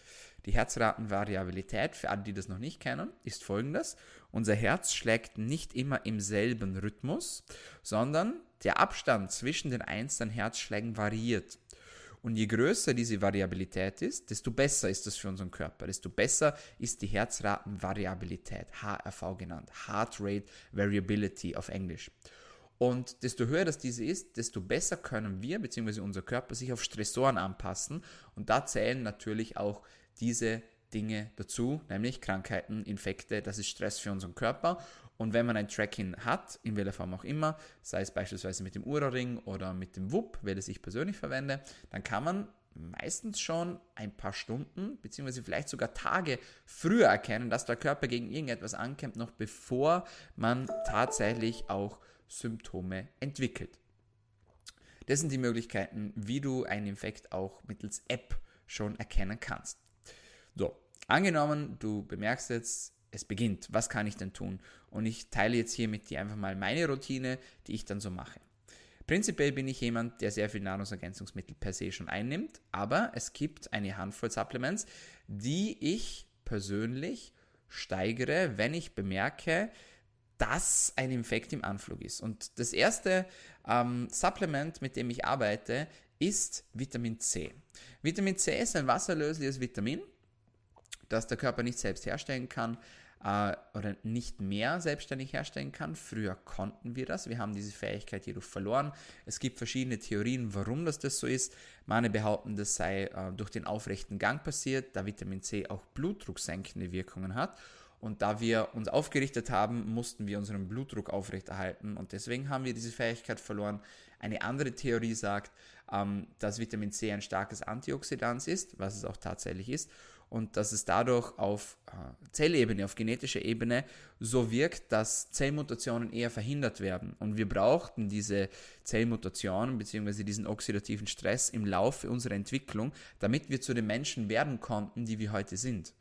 Die Herzratenvariabilität, für alle, die das noch nicht kennen, ist folgendes. Unser Herz schlägt nicht immer im selben Rhythmus, sondern der Abstand zwischen den einzelnen Herzschlägen variiert. Und je größer diese Variabilität ist, desto besser ist das für unseren Körper, desto besser ist die Herzratenvariabilität, HRV genannt, Heart Rate Variability auf Englisch. Und desto höher das diese ist, desto besser können wir bzw. unser Körper sich auf Stressoren anpassen. Und da zählen natürlich auch diese Dinge dazu, nämlich Krankheiten, Infekte, das ist Stress für unseren Körper. Und wenn man ein Tracking hat, in welcher Form auch immer, sei es beispielsweise mit dem Ura-Ring oder mit dem WUP, welches ich persönlich verwende, dann kann man meistens schon ein paar Stunden beziehungsweise vielleicht sogar Tage früher erkennen, dass der Körper gegen irgendetwas ankämpft, noch bevor man tatsächlich auch Symptome entwickelt. Das sind die Möglichkeiten, wie du einen Infekt auch mittels App schon erkennen kannst. So, angenommen, du bemerkst jetzt, es beginnt. Was kann ich denn tun? Und ich teile jetzt hier mit dir einfach mal meine Routine, die ich dann so mache. Prinzipiell bin ich jemand, der sehr viel Nahrungsergänzungsmittel per se schon einnimmt, aber es gibt eine Handvoll Supplements, die ich persönlich steigere, wenn ich bemerke, dass ein Infekt im Anflug ist. Und das erste ähm, Supplement, mit dem ich arbeite, ist Vitamin C. Vitamin C ist ein wasserlösliches Vitamin, das der Körper nicht selbst herstellen kann äh, oder nicht mehr selbstständig herstellen kann. Früher konnten wir das. Wir haben diese Fähigkeit jedoch verloren. Es gibt verschiedene Theorien, warum das, das so ist. Meine behaupten, das sei äh, durch den aufrechten Gang passiert, da Vitamin C auch blutdrucksenkende Wirkungen hat. Und da wir uns aufgerichtet haben, mussten wir unseren Blutdruck aufrechterhalten und deswegen haben wir diese Fähigkeit verloren. Eine andere Theorie sagt, ähm, dass Vitamin C ein starkes Antioxidant ist, was es auch tatsächlich ist und dass es dadurch auf äh, Zellebene, auf genetischer Ebene so wirkt, dass Zellmutationen eher verhindert werden. Und wir brauchten diese Zellmutationen bzw. diesen oxidativen Stress im Laufe unserer Entwicklung, damit wir zu den Menschen werden konnten, die wir heute sind.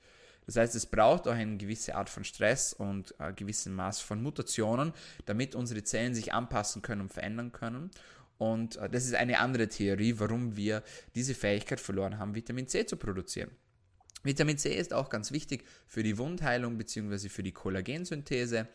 Das heißt, es braucht auch eine gewisse Art von Stress und ein gewisses Maß von Mutationen, damit unsere Zellen sich anpassen können und verändern können. Und äh, das ist eine andere Theorie, warum wir diese Fähigkeit verloren haben, Vitamin C zu produzieren. Vitamin C ist auch ganz wichtig für die Wundheilung bzw. für die Kollagensynthese.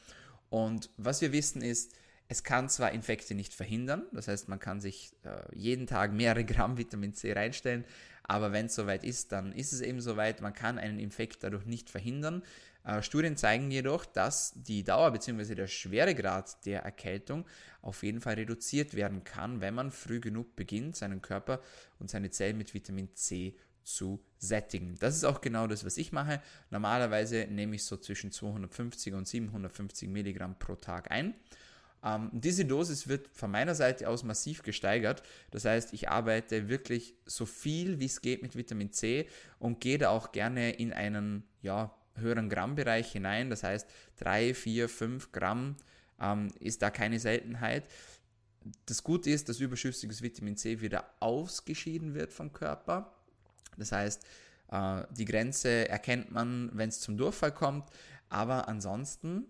Und was wir wissen ist, es kann zwar Infekte nicht verhindern, das heißt, man kann sich äh, jeden Tag mehrere Gramm Vitamin C reinstellen, aber wenn es soweit ist, dann ist es eben soweit. Man kann einen Infekt dadurch nicht verhindern. Äh, Studien zeigen jedoch, dass die Dauer bzw. der Schweregrad der Erkältung auf jeden Fall reduziert werden kann, wenn man früh genug beginnt, seinen Körper und seine Zellen mit Vitamin C zu sättigen. Das ist auch genau das, was ich mache. Normalerweise nehme ich so zwischen 250 und 750 Milligramm pro Tag ein. Ähm, diese Dosis wird von meiner Seite aus massiv gesteigert. Das heißt, ich arbeite wirklich so viel wie es geht mit Vitamin C und gehe da auch gerne in einen ja, höheren Grammbereich hinein. Das heißt, 3, 4, 5 Gramm ähm, ist da keine Seltenheit. Das Gute ist, dass überschüssiges Vitamin C wieder ausgeschieden wird vom Körper. Das heißt, Äh, die Grenze erkennt man, wenn es zum Durchfall kommt, aber ansonsten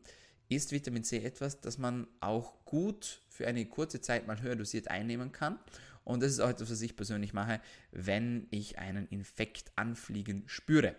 ist Vitamin C etwas, das man auch gut für eine kurze Zeit mal höher dosiert einnehmen kann. Und das ist auch etwas, was ich persönlich mache, wenn ich einen Infekt anfliegen spüre.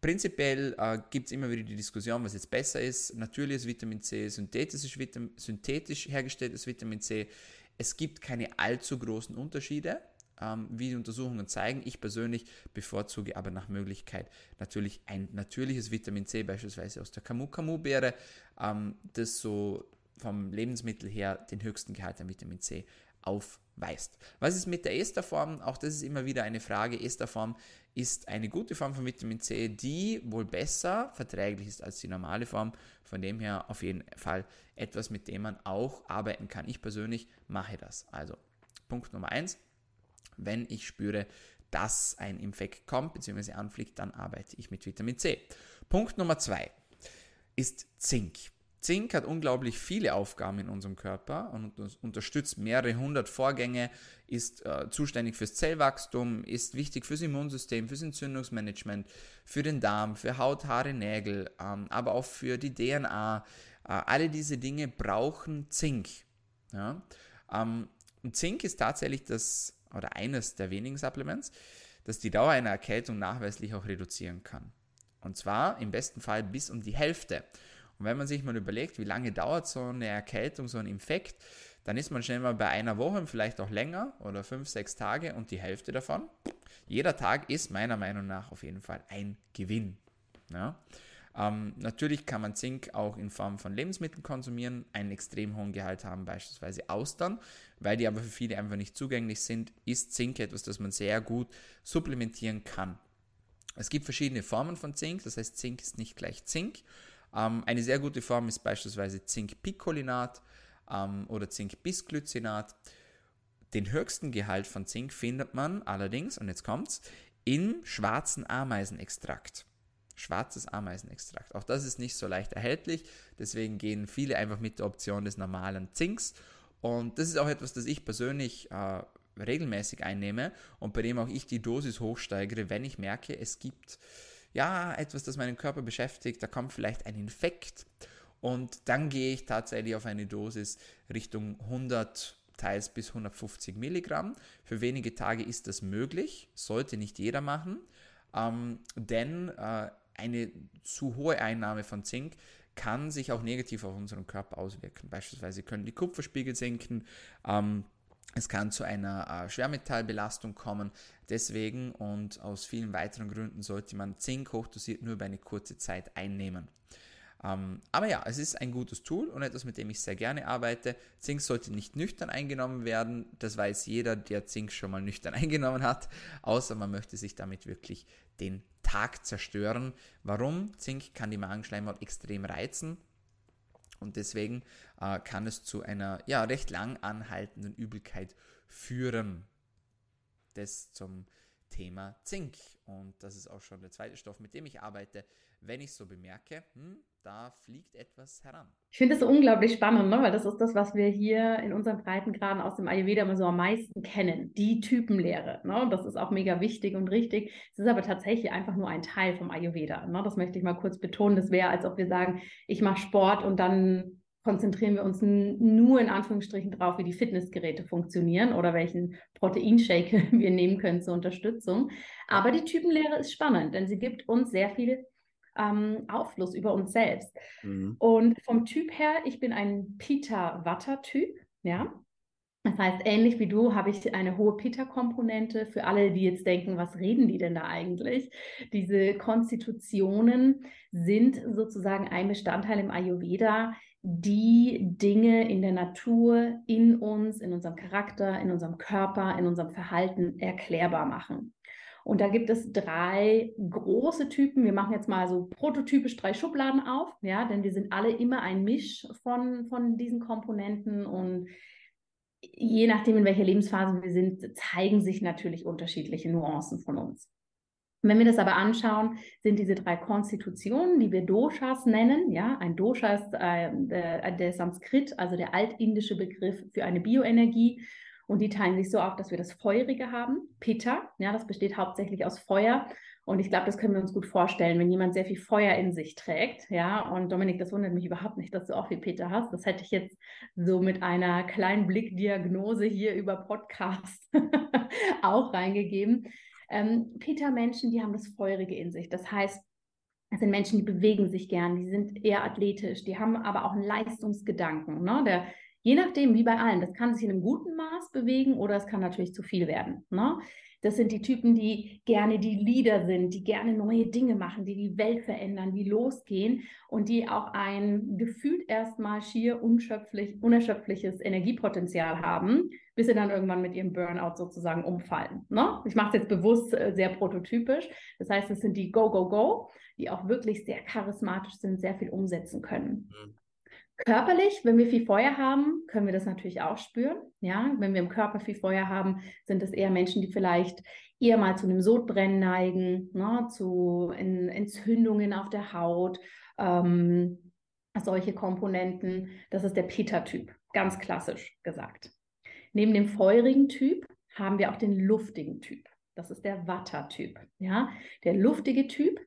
Prinzipiell äh, gibt es immer wieder die Diskussion, was jetzt besser ist. Natürliches Vitamin C, synthetisches Vitamin, synthetisch hergestelltes Vitamin C. Es gibt keine allzu großen Unterschiede ähm, wie die Untersuchungen zeigen. Ich persönlich bevorzuge aber nach Möglichkeit natürlich ein natürliches Vitamin C, beispielsweise aus der Camu-Camu-Beere, ähm, das so vom Lebensmittel her den höchsten Gehalt an Vitamin C aufweist. Was ist mit der Esterform? Auch das ist immer wieder eine Frage. Esterform ist eine gute Form von Vitamin C, die wohl besser verträglich ist als die normale Form. Von dem her auf jeden Fall etwas, mit dem man auch arbeiten kann. Ich persönlich mache das. Also Punkt Nummer eins wenn ich spüre, dass ein Infekt kommt bzw. anfliegt, dann arbeite ich mit Vitamin C. Punkt Nummer zwei ist Zink. Zink hat unglaublich viele Aufgaben in unserem Körper und unterstützt mehrere hundert Vorgänge, ist äh, zuständig fürs Zellwachstum, ist wichtig fürs Immunsystem, fürs Entzündungsmanagement, für den Darm, für Haut, Haare, Nägel, ähm, aber auch für die DNA. Äh, alle diese Dinge brauchen Zink. Ja? Ähm, Zink ist tatsächlich das oder eines der wenigen Supplements, das die Dauer einer Erkältung nachweislich auch reduzieren kann. Und zwar im besten Fall bis um die Hälfte. Und wenn man sich mal überlegt, wie lange dauert so eine Erkältung, so ein Infekt, dann ist man schnell mal bei einer Woche, vielleicht auch länger oder fünf, sechs Tage und die Hälfte davon. Jeder Tag ist meiner Meinung nach auf jeden Fall ein Gewinn. Ja? Ähm, natürlich kann man Zink auch in Form von Lebensmitteln konsumieren, einen extrem hohen Gehalt haben, beispielsweise Austern, weil die aber für viele einfach nicht zugänglich sind, ist Zink etwas, das man sehr gut supplementieren kann. Es gibt verschiedene Formen von Zink, das heißt, Zink ist nicht gleich Zink. Ähm, eine sehr gute Form ist beispielsweise Zinkpicolinat ähm, oder Zinkbisglycinat. Den höchsten Gehalt von Zink findet man allerdings, und jetzt kommt's, in schwarzen Ameisenextrakt schwarzes Ameisenextrakt. Auch das ist nicht so leicht erhältlich, deswegen gehen viele einfach mit der Option des normalen Zinks. Und das ist auch etwas, das ich persönlich äh, regelmäßig einnehme und bei dem auch ich die Dosis hochsteigere, wenn ich merke, es gibt ja etwas, das meinen Körper beschäftigt, da kommt vielleicht ein Infekt und dann gehe ich tatsächlich auf eine Dosis Richtung 100 teils bis 150 Milligramm. Für wenige Tage ist das möglich, sollte nicht jeder machen, ähm, denn äh, eine zu hohe Einnahme von Zink kann sich auch negativ auf unseren Körper auswirken. Beispielsweise können die Kupferspiegel sinken, ähm, es kann zu einer äh, Schwermetallbelastung kommen. Deswegen und aus vielen weiteren Gründen sollte man Zink hochdosiert nur über eine kurze Zeit einnehmen. Ähm, aber ja, es ist ein gutes Tool und etwas, mit dem ich sehr gerne arbeite. Zink sollte nicht nüchtern eingenommen werden. Das weiß jeder, der Zink schon mal nüchtern <laughs> eingenommen hat, außer man möchte sich damit wirklich den Tag zerstören. Warum? Zink kann die Magenschleimhaut extrem reizen. Und deswegen äh, kann es zu einer ja, recht lang anhaltenden Übelkeit führen. Das zum Thema Zink. Und das ist auch schon der zweite Stoff, mit dem ich arbeite, wenn ich so bemerke, hm, da fliegt etwas heran. Ich finde das so unglaublich spannend, ne? weil das ist das, was wir hier in unseren Breitengraden aus dem Ayurveda immer so am meisten kennen, die Typenlehre. Ne? Und das ist auch mega wichtig und richtig. Es ist aber tatsächlich einfach nur ein Teil vom Ayurveda. Ne? Das möchte ich mal kurz betonen. Das wäre, als ob wir sagen, ich mache Sport und dann konzentrieren wir uns nur in Anführungsstrichen drauf, wie die Fitnessgeräte funktionieren oder welchen Proteinshake <laughs> wir nehmen können zur Unterstützung. Aber die Typenlehre ist spannend, denn sie gibt uns sehr viel ähm, Aufschluss über uns selbst. Mhm. Und vom Typ her, ich bin ein Pita-Watter-Typ, ja. Das heißt, ähnlich wie du habe ich eine hohe Pita-Komponente. Für alle, die jetzt denken, was reden die denn da eigentlich? Diese Konstitutionen sind sozusagen ein Bestandteil im Ayurveda, die Dinge in der Natur, in uns, in unserem Charakter, in unserem Körper, in unserem Verhalten erklärbar machen. Und da gibt es drei große Typen. Wir machen jetzt mal so prototypisch drei Schubladen auf, ja, denn wir sind alle immer ein Misch von, von diesen Komponenten und je nachdem, in welcher Lebensphase wir sind, zeigen sich natürlich unterschiedliche Nuancen von uns. Wenn wir das aber anschauen, sind diese drei Konstitutionen, die wir Doshas nennen, ja, ein Dosha ist äh, der, der Sanskrit, also der altindische Begriff für eine Bioenergie Und die teilen sich so auf, dass wir das Feurige haben, Pitta, ja, das besteht hauptsächlich aus Feuer. Und ich glaube, das können wir uns gut vorstellen, wenn jemand sehr viel Feuer in sich trägt, ja. Und Dominik, das wundert mich überhaupt nicht, dass du auch viel Pitta hast. Das hätte ich jetzt so mit einer kleinen Blickdiagnose hier über Podcast <laughs> auch reingegeben. Ähm, Peter-Menschen, die haben das Feurige in sich. Das heißt, es sind Menschen, die bewegen sich gern, die sind eher athletisch, die haben aber auch einen Leistungsgedanken. Ne? Der, je nachdem, wie bei allen, das kann sich in einem guten Maß bewegen oder es kann natürlich zu viel werden. Ne? Das sind die Typen, die gerne die Leader sind, die gerne neue Dinge machen, die die Welt verändern, die losgehen und die auch ein gefühlt erstmal schier unerschöpfliches Energiepotenzial haben, bis sie dann irgendwann mit ihrem Burnout sozusagen umfallen. Ne? Ich mache es jetzt bewusst äh, sehr prototypisch. Das heißt, es sind die Go, Go, Go, die auch wirklich sehr charismatisch sind, sehr viel umsetzen können. Mhm. Körperlich, wenn wir viel Feuer haben, können wir das natürlich auch spüren. Ja, wenn wir im Körper viel Feuer haben, sind es eher Menschen, die vielleicht eher mal zu einem Sodbrennen neigen, ne, zu Entzündungen auf der Haut, ähm, solche Komponenten. Das ist der Peter-Typ, ganz klassisch gesagt. Neben dem feurigen Typ haben wir auch den luftigen Typ. Das ist der Watter-Typ. Ja, der luftige Typ,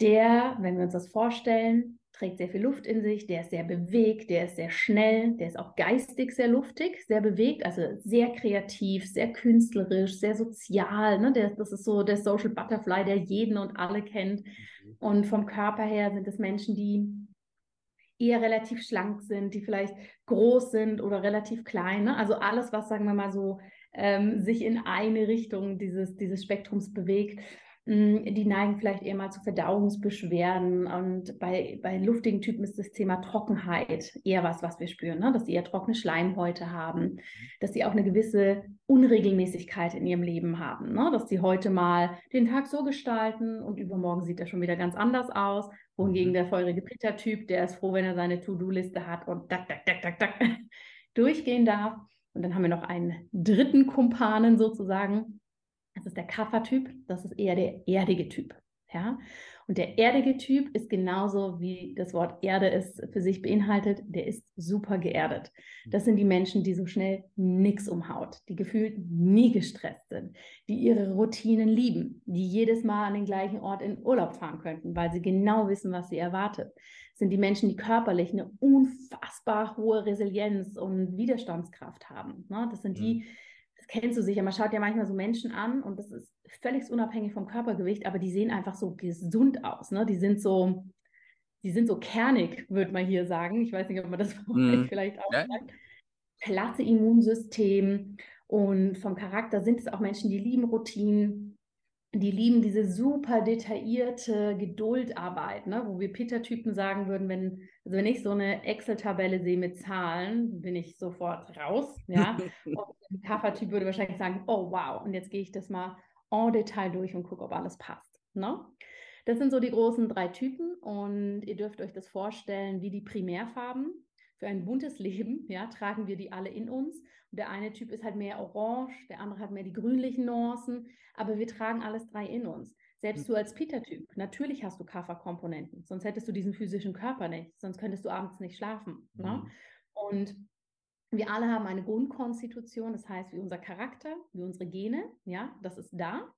der, wenn wir uns das vorstellen, trägt sehr viel Luft in sich, der ist sehr bewegt, der ist sehr schnell, der ist auch geistig sehr luftig, sehr bewegt, also sehr kreativ, sehr künstlerisch, sehr sozial. Ne? Der, das ist so der Social Butterfly, der jeden und alle kennt. Mhm. Und vom Körper her sind es Menschen, die eher relativ schlank sind, die vielleicht groß sind oder relativ klein. Ne? Also alles, was, sagen wir mal so, ähm, sich in eine Richtung dieses, dieses Spektrums bewegt. Mm, die neigen vielleicht eher mal zu Verdauungsbeschwerden. Und bei, bei luftigen Typen ist das Thema Trockenheit eher was, was wir spüren, ne? dass sie eher trockene Schleimhäute haben, dass sie auch eine gewisse Unregelmäßigkeit in ihrem Leben haben, ne? dass sie heute mal den Tag so gestalten und übermorgen sieht er schon wieder ganz anders aus. Wohingegen mhm. der feurige Peter-Typ, der ist froh, wenn er seine To-Do-Liste hat und tak, tak, tak, tak, tak <laughs> durchgehen darf. Und dann haben wir noch einen dritten Kumpanen sozusagen, das ist der Kaffertyp, das ist eher der erdige Typ. Ja? Und der erdige Typ ist genauso wie das Wort Erde es für sich beinhaltet, der ist super geerdet. Das sind die Menschen, die so schnell nichts umhaut, die gefühlt nie gestresst sind, die ihre Routinen lieben, die jedes Mal an den gleichen Ort in Urlaub fahren könnten, weil sie genau wissen, was sie erwartet. Das sind die Menschen, die körperlich eine unfassbar hohe Resilienz und Widerstandskraft haben. Ne? Das sind die, mhm das kennst du sicher, man schaut ja manchmal so Menschen an und das ist völlig unabhängig vom Körpergewicht, aber die sehen einfach so gesund aus. Ne? Die sind so, die sind so kernig, würde man hier sagen. Ich weiß nicht, ob man das <laughs> mm. vielleicht auch ja. sagt. Klasse Immunsystem und vom Charakter sind es auch Menschen, die lieben Routinen, die lieben diese super detaillierte Geduldarbeit, ne? wo wir Peter-Typen sagen würden, wenn, also wenn ich so eine Excel-Tabelle sehe mit Zahlen, bin ich sofort raus. Ja? <laughs> und ein Kaffer-Typ würde wahrscheinlich sagen, oh wow, und jetzt gehe ich das mal en Detail durch und gucke, ob alles passt. Ne? Das sind so die großen drei Typen und ihr dürft euch das vorstellen wie die Primärfarben. Für ein buntes <laughs> Leben, ja, tragen wir die alle in uns. Und der eine Typ ist halt mehr orange, der andere hat mehr die grünlichen Nuancen, aber wir tragen alles drei in uns. Selbst hm. du als Peter-Typ, natürlich hast du Kafferkomponenten, sonst hättest du diesen physischen Körper nicht, sonst könntest du abends nicht schlafen. Ne? Mhm. Ne? Und wir alle haben eine Grundkonstitution, das heißt, wie unser Charakter, wie unsere Gene, ja, das ist da.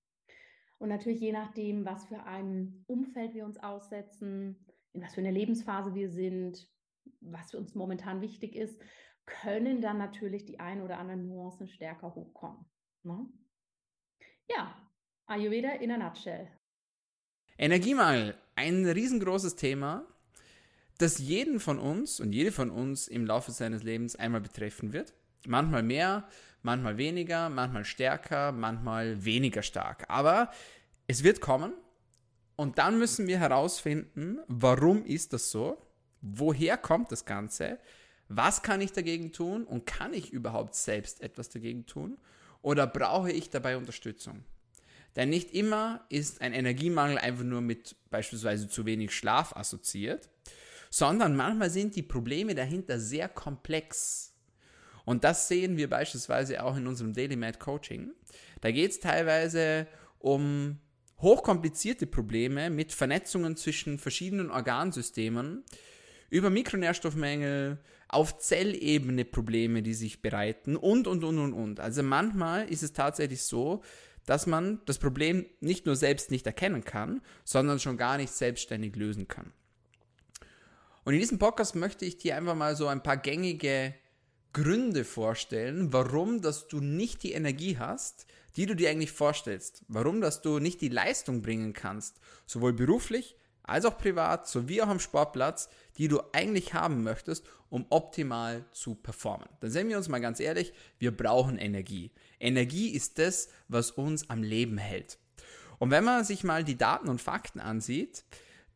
Und natürlich je nachdem, was für ein Umfeld wir uns aussetzen, in was für einer Lebensphase wir sind, was für uns momentan wichtig ist, können dann natürlich die ein oder anderen Nuancen stärker hochkommen. Ne? Ja, Ayurveda in a nutshell. Energiemangel, ein riesengroßes Thema, das jeden von uns und jede von uns im Laufe seines Lebens einmal betreffen wird. Manchmal mehr, manchmal weniger, manchmal stärker, manchmal weniger stark. Aber es wird kommen und dann müssen wir herausfinden, warum ist das so? Woher kommt das Ganze? Was kann ich dagegen tun? Und kann ich überhaupt selbst etwas dagegen tun? Oder brauche ich dabei Unterstützung? Denn nicht immer ist ein Energiemangel einfach nur mit beispielsweise zu wenig Schlaf assoziiert, sondern manchmal sind die Probleme dahinter sehr komplex. Und das sehen wir beispielsweise auch in unserem Daily Mad Coaching. Da geht es teilweise um hochkomplizierte Probleme mit Vernetzungen zwischen verschiedenen Organsystemen, über Mikronährstoffmängel, auf Zellebene Probleme, die sich bereiten und, und, und, und, und. Also manchmal ist es tatsächlich so, dass man das Problem nicht nur selbst nicht erkennen kann, sondern schon gar nicht selbstständig lösen kann. Und in diesem Podcast möchte ich dir einfach mal so ein paar gängige Gründe vorstellen, warum dass du nicht die Energie hast, die du dir eigentlich vorstellst. Warum dass du nicht die Leistung bringen kannst, sowohl beruflich als auch privat, sowie auch am Sportplatz, die du eigentlich haben möchtest, um optimal zu performen. Dann sehen wir uns mal ganz ehrlich, wir brauchen Energie. Energie ist das, was uns am Leben hält. Und wenn man sich mal die Daten und Fakten ansieht,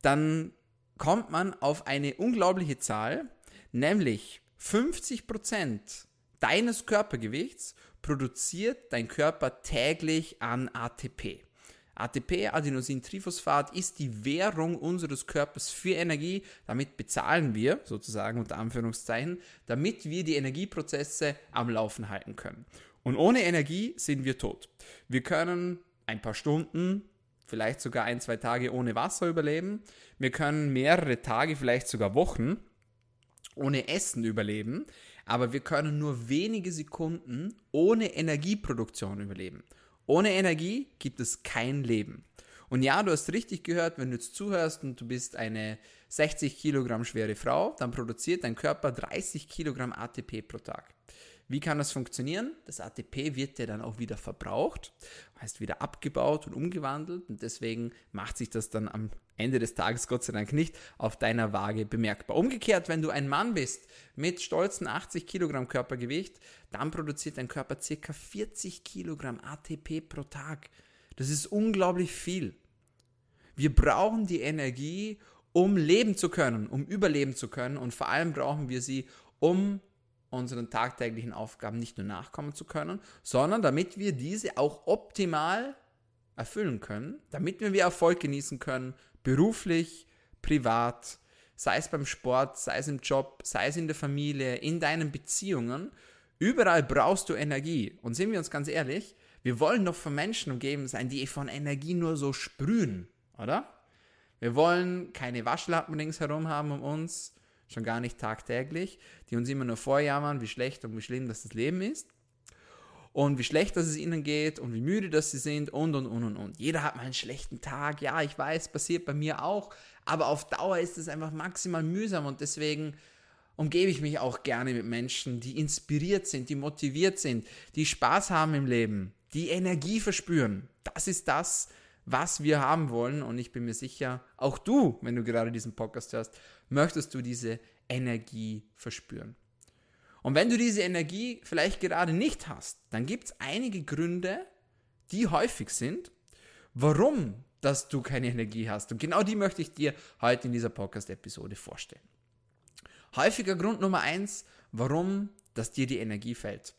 dann kommt man auf eine unglaubliche Zahl, nämlich 50% deines Körpergewichts produziert dein Körper täglich an ATP. ATP, Adenosintriphosphat, ist die Währung unseres Körpers für Energie. Damit bezahlen wir, sozusagen unter Anführungszeichen, damit wir die Energieprozesse am Laufen halten können. Und ohne Energie sind wir tot. Wir können ein paar Stunden, vielleicht sogar ein, zwei Tage ohne Wasser überleben. Wir können mehrere Tage, vielleicht sogar Wochen ohne Essen überleben. Aber wir können nur wenige Sekunden ohne Energieproduktion überleben. Ohne Energie gibt es kein Leben. Und ja, du hast richtig gehört, wenn du jetzt zuhörst und du bist eine 60 Kilogramm schwere Frau, dann produziert dein Körper 30 Kilogramm ATP pro Tag. Wie kann das funktionieren? Das ATP wird ja dann auch wieder verbraucht, heißt wieder abgebaut und umgewandelt und deswegen macht sich das dann am Ende des Tages Gott sei Dank nicht auf deiner Waage bemerkbar. Umgekehrt, wenn du ein Mann bist mit stolzen 80 Kilogramm Körpergewicht, dann produziert dein Körper ca. 40 Kilogramm ATP pro Tag. Das ist unglaublich viel. Wir brauchen die Energie, um leben zu können, um überleben zu können und vor allem brauchen wir sie, um unseren tagtäglichen Aufgaben nicht nur nachkommen zu können, sondern damit wir diese auch optimal erfüllen können, damit wir Erfolg genießen können, beruflich, privat, sei es beim Sport, sei es im Job, sei es in der Familie, in deinen Beziehungen. Überall brauchst du Energie. Und sind wir uns ganz ehrlich, wir wollen doch von Menschen umgeben sein, die von Energie nur so sprühen, oder? Wir wollen keine Waschlappen ringsherum haben um uns schon gar nicht tagtäglich, die uns immer nur vorjammern, wie schlecht und wie schlimm das, das Leben ist und wie schlecht dass es ihnen geht und wie müde dass sie sind und und und und und. Jeder hat mal einen schlechten Tag, ja, ich weiß, passiert bei mir auch, aber auf Dauer ist es einfach maximal mühsam und deswegen umgebe ich mich auch gerne mit Menschen, die inspiriert sind, die motiviert sind, die Spaß haben im Leben, die Energie verspüren. Das ist das, was wir haben wollen. Und ich bin mir sicher, auch du, wenn du gerade diesen Podcast hörst, möchtest du diese Energie verspüren. Und wenn du diese Energie vielleicht gerade nicht hast, dann gibt es einige Gründe, die häufig sind, warum dass du keine Energie hast. Und genau die möchte ich dir heute in dieser Podcast-Episode vorstellen. Häufiger Grund Nummer eins, warum dass dir die Energie fällt.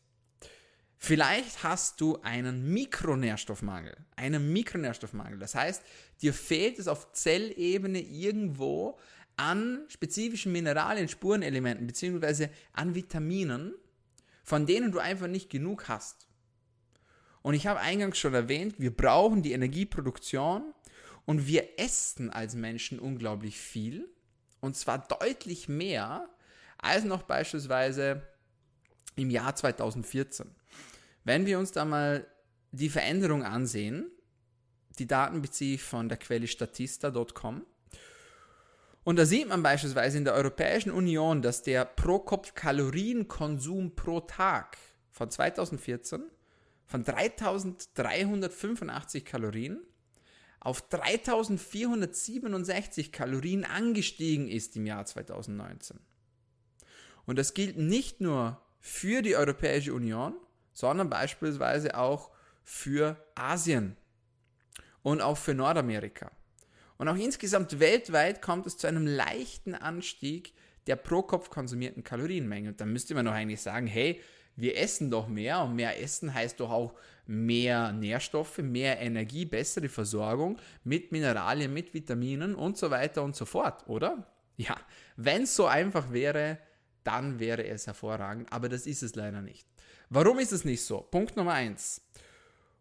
Vielleicht hast du einen Mikronährstoffmangel. Einen Mikronährstoffmangel. Das heißt, dir fehlt es auf Zellebene irgendwo an spezifischen Mineralien, Spurenelementen bzw. an Vitaminen, von denen du einfach nicht genug hast. Und ich habe eingangs schon erwähnt, wir brauchen die Energieproduktion und wir essen als Menschen unglaublich viel. Und zwar deutlich mehr als noch beispielsweise im Jahr 2014. Wenn wir uns da mal die Veränderung ansehen, die Daten beziehe ich von der Quelle statista.com. Und da sieht man beispielsweise in der Europäischen Union, dass der Pro-Kopf-Kalorienkonsum pro Tag von 2014 von 3385 Kalorien auf 3467 Kalorien angestiegen ist im Jahr 2019. Und das gilt nicht nur für die Europäische Union, sondern beispielsweise auch für Asien und auch für Nordamerika. Und auch insgesamt weltweit kommt es zu einem leichten Anstieg der pro Kopf konsumierten Kalorienmenge. Und dann müsste man doch eigentlich sagen, hey, wir essen doch mehr und mehr Essen heißt doch auch mehr Nährstoffe, mehr Energie, bessere Versorgung mit Mineralien, mit Vitaminen und so weiter und so fort, oder? Ja, wenn es so einfach wäre, dann wäre es hervorragend, aber das ist es leider nicht. Warum ist es nicht so? Punkt Nummer eins.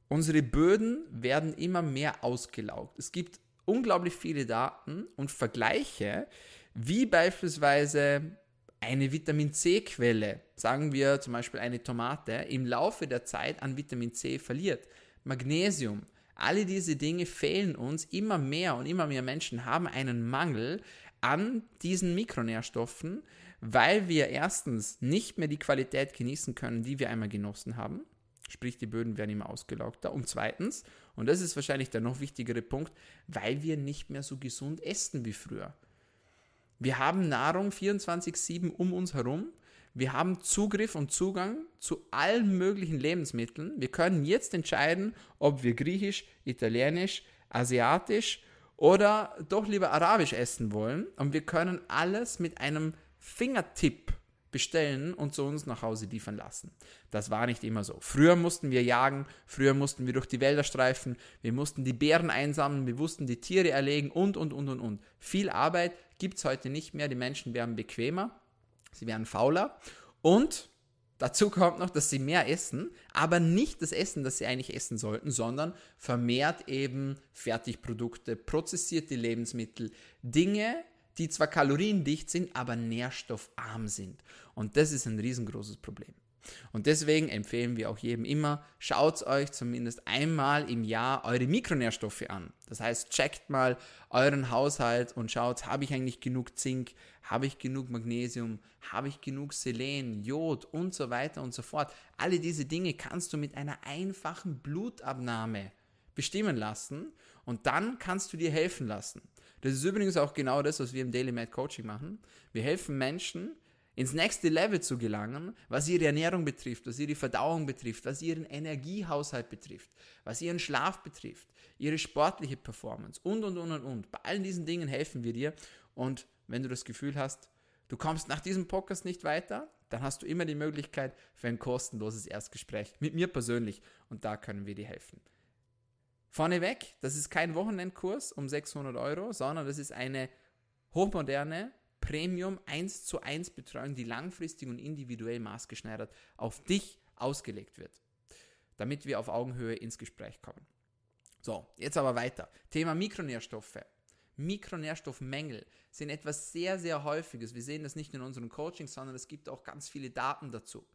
Unsere Böden werden immer mehr ausgelaugt. Es gibt unglaublich viele Daten und Vergleiche, wie beispielsweise eine Vitamin C-Quelle, sagen wir zum Beispiel eine Tomate, im Laufe der Zeit an Vitamin C verliert. Magnesium, alle diese Dinge fehlen uns immer mehr und immer mehr Menschen haben einen Mangel an diesen Mikronährstoffen, weil wir erstens nicht mehr die Qualität genießen können, die wir einmal genossen haben. Sprich, die Böden werden immer ausgelaugter. Und zweitens, und das ist wahrscheinlich der noch wichtigere Punkt, weil wir nicht mehr so gesund essen wie früher. Wir haben Nahrung 24-7 um uns herum. Wir haben Zugriff und Zugang zu allen möglichen Lebensmitteln. Wir können jetzt entscheiden, ob wir griechisch, italienisch, asiatisch oder doch lieber arabisch essen wollen. Und wir können alles mit einem Fingertipp bestellen und zu uns nach Hause liefern lassen. Das war nicht immer so. Früher mussten wir jagen, früher mussten wir durch die Wälder streifen, wir mussten die Bären einsammeln, wir mussten die Tiere erlegen und, und, und, und, und. Viel Arbeit gibt es heute nicht mehr. Die Menschen werden bequemer, sie werden fauler und dazu kommt noch, dass sie mehr essen, aber nicht das Essen, das sie eigentlich essen sollten, sondern vermehrt eben Fertigprodukte, prozessierte Lebensmittel, Dinge, die zwar kaloriendicht sind, aber nährstoffarm sind. Und das ist ein riesengroßes Problem. Und deswegen empfehlen wir auch jedem immer, schaut euch zumindest einmal im Jahr eure Mikronährstoffe an. Das heißt, checkt mal euren Haushalt und schaut, habe ich eigentlich genug Zink, habe ich genug Magnesium, habe ich genug Selen, Jod und so weiter und so fort. Alle diese Dinge kannst du mit einer einfachen Blutabnahme bestimmen lassen und dann kannst du dir helfen lassen. Das ist übrigens auch genau das, was wir im Daily Med Coaching machen. Wir helfen Menschen, ins nächste Level zu gelangen, was ihre Ernährung betrifft, was ihre Verdauung betrifft, was ihren Energiehaushalt betrifft, was ihren Schlaf betrifft, ihre sportliche Performance und, und, und, und, und. Bei allen diesen Dingen helfen wir dir. Und wenn du das Gefühl hast, du kommst nach diesem Podcast nicht weiter, dann hast du immer die Möglichkeit für ein kostenloses Erstgespräch mit mir persönlich. Und da können wir dir helfen. Vorneweg, das ist kein Wochenendkurs um 600 Euro, sondern das ist eine hochmoderne Premium 1 zu 1 Betreuung, die langfristig und individuell maßgeschneidert auf dich ausgelegt wird, damit wir auf Augenhöhe ins Gespräch kommen. So, jetzt aber weiter. Thema Mikronährstoffe. Mikronährstoffmängel sind etwas sehr, sehr häufiges. Wir sehen das nicht in unseren Coachings, sondern es gibt auch ganz viele Daten dazu.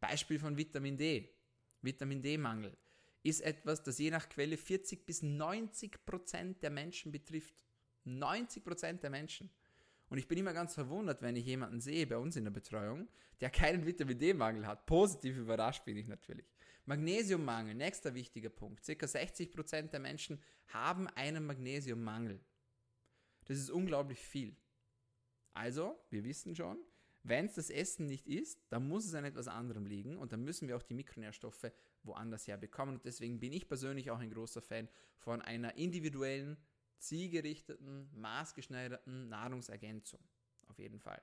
Beispiel von Vitamin D. Vitamin D-Mangel ist etwas, das je nach Quelle 40 bis 90 Prozent der Menschen betrifft. 90 Prozent der Menschen. Und ich bin immer ganz verwundert, wenn ich jemanden sehe bei uns in der Betreuung, der keinen Vitamin D-Mangel hat. Positiv überrascht bin ich natürlich. Magnesiummangel, nächster wichtiger Punkt. Circa 60 Prozent der Menschen haben einen Magnesiummangel. Das ist unglaublich viel. Also, wir wissen schon, wenn es das Essen nicht ist, dann muss es an etwas anderem liegen und dann müssen wir auch die Mikronährstoffe woanders her bekommen. Und deswegen bin ich persönlich auch ein großer Fan von einer individuellen, zielgerichteten, maßgeschneiderten Nahrungsergänzung. Auf jeden Fall.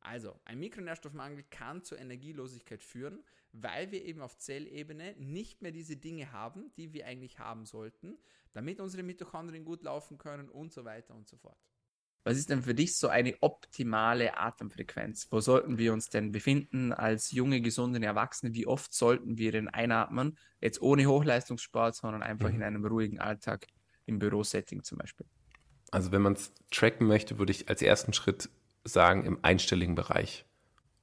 Also, ein Mikronährstoffmangel kann zur Energielosigkeit führen, weil wir eben auf Zellebene nicht mehr diese Dinge haben, die wir eigentlich haben sollten, damit unsere Mitochondrien gut laufen können und so weiter und so fort. Was ist denn für dich so eine optimale Atemfrequenz? Wo sollten wir uns denn befinden als junge, gesunde Erwachsene? Wie oft sollten wir denn einatmen? Jetzt ohne Hochleistungssport, sondern einfach mhm. in einem ruhigen Alltag im Bürosetting zum Beispiel. Also wenn man es tracken möchte, würde ich als ersten Schritt sagen, im einstelligen Bereich.